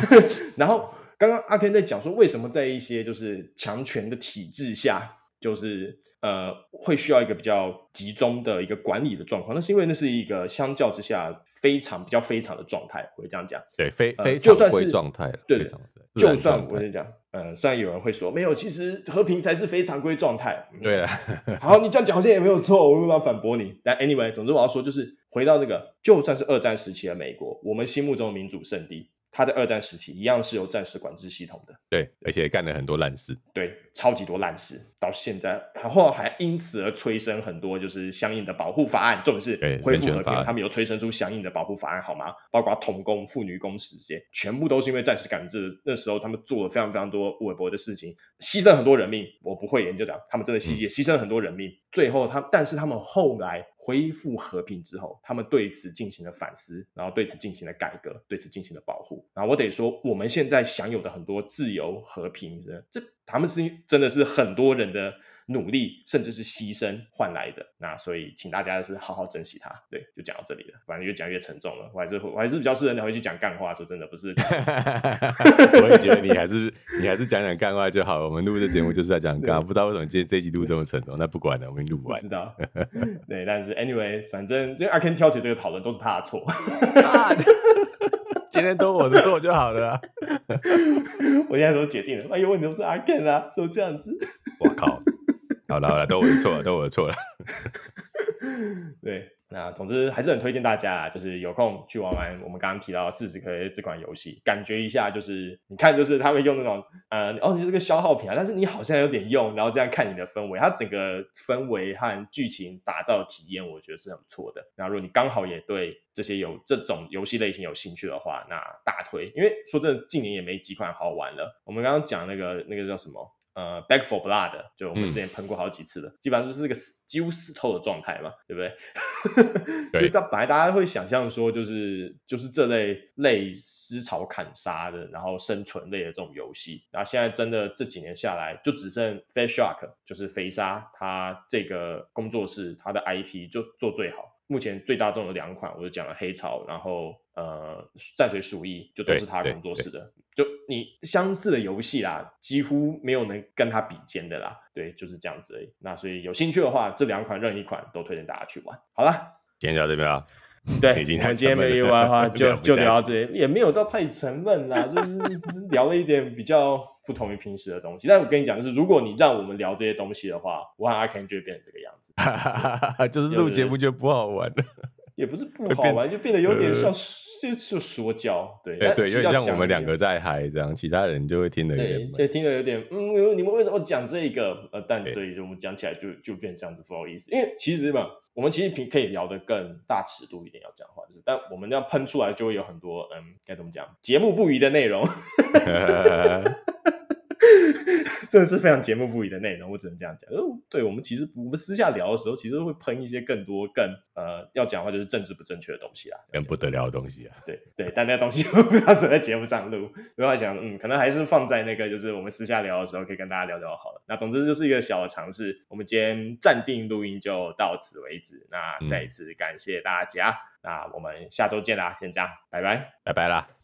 [laughs] 然后刚刚阿 Ken 在讲说，为什么在一些就是强权的体制下，就是呃会需要一个比较集中的一个管理的状况？那是因为那是一个相较之下非常比较非常的状态，我会这样讲。对，非非常规状态。对，就算我跟你讲，呃，虽然有人会说没有，其实和平才是非常规状态。对了，好，你这样讲好像也没有错，我没办法反驳你。但 anyway，总之我要说就是。回到这个，就算是二战时期的美国，我们心目中的民主圣地，它在二战时期一样是有战时管制系统的。对，而且干了很多烂事。对，超级多烂事，到现在，然后还因此而催生很多就是相应的保护法案。重点是恢复和平，他们有催生出相应的保护法案，好吗？包括童工、妇女工时这些，全部都是因为战时管制。那时候他们做了非常非常多微博的事情，牺牲很多人命。我不会研究的，他们真的牺牲牺牲了很多人命。嗯、最后他，但是他们后来。恢复和平之后，他们对此进行了反思，然后对此进行了改革，对此进行了保护。然后我得说，我们现在享有的很多自由和平，这他们是真的是很多人的。努力甚至是牺牲换来的，那所以请大家就是好好珍惜它。对，就讲到这里了，反正越讲越沉重了。我还是我还是比较适合你回去讲干话，说真的不是。[laughs] 我也觉得你还是你还是讲讲干话就好了。我们录这节目就是在讲干话，不知道为什么今天这一集录这么沉重。那不管了，我们录完。知道。对，但是 anyway，反正因为阿 Ken 挑起这个讨论都是他的错。今天都我的错就好了、啊。[laughs] 我现在都决定了，哎呦，问题都是阿 Ken 啊，都这样子。我靠。好了好了，都我的错了，都我的错了。[laughs] 对，那总之还是很推荐大家，就是有空去玩玩我们刚刚提到的四十颗这款游戏，感觉一下，就是你看，就是他会用那种呃，哦，你是个消耗品啊，但是你好像有点用，然后这样看你的氛围，它整个氛围和剧情打造的体验，我觉得是很不错的。那如果你刚好也对这些有这种游戏类型有兴趣的话，那大推，因为说真的，近年也没几款好玩了。我们刚刚讲那个那个叫什么？呃 back for Blood 就我们之前喷过好几次的，嗯、基本上就是这个死几乎死透的状态嘛，对不对？[laughs] 对。就本来大家会想象说，就是就是这类类思潮砍杀的，然后生存类的这种游戏，然后现在真的这几年下来，就只剩 Fatshark 就是肥沙，他这个工作室他的 IP 就做最好。目前最大众的两款，我就讲了黑潮，然后呃战锤鼠疫，就都是他工作室的。就你相似的游戏啦，几乎没有能跟它比肩的啦。对，就是这样子而已。那所以有兴趣的话，这两款任意一款都推荐大家去玩。好了，今天就到这边啊。对，我们今天没有意外的话，就就聊到这里，也没有到太沉闷啦，就是 [laughs] 聊了一点比较不同于平时的东西。但我跟你讲，就是如果你让我们聊这些东西的话，我和阿 Ken 就会变成这个样子，就是录节目就不好玩了，也不是不好玩，就变得有点像。就说教，对，欸、对，有点像我们两个在嗨这样，其他人就会听得有点，就，听得有点，嗯，你们为什么讲这个？呃，但对，就我们讲起来就就变这样子，不好意思，因为其实嘛，我们其实平可以聊得更大尺度一点，要讲话，就是，但我们这样喷出来就会有很多，嗯，该怎么讲，节目不宜的内容。[laughs] 真的是非常节目不移的内容，我只能这样讲。哦，对，我们其实我们私下聊的时候，其实会喷一些更多更呃要讲的话就是政治不正确的东西啊，更不得了的东西啊。对对，但那个东西 [laughs] 不要说在节目上录，我要想，嗯，可能还是放在那个就是我们私下聊的时候可以跟大家聊聊好了。那总之就是一个小的尝试，我们今天暂定录音就到此为止。那再一次感谢大家，嗯、那我们下周见啦，先这样，拜拜，拜拜啦。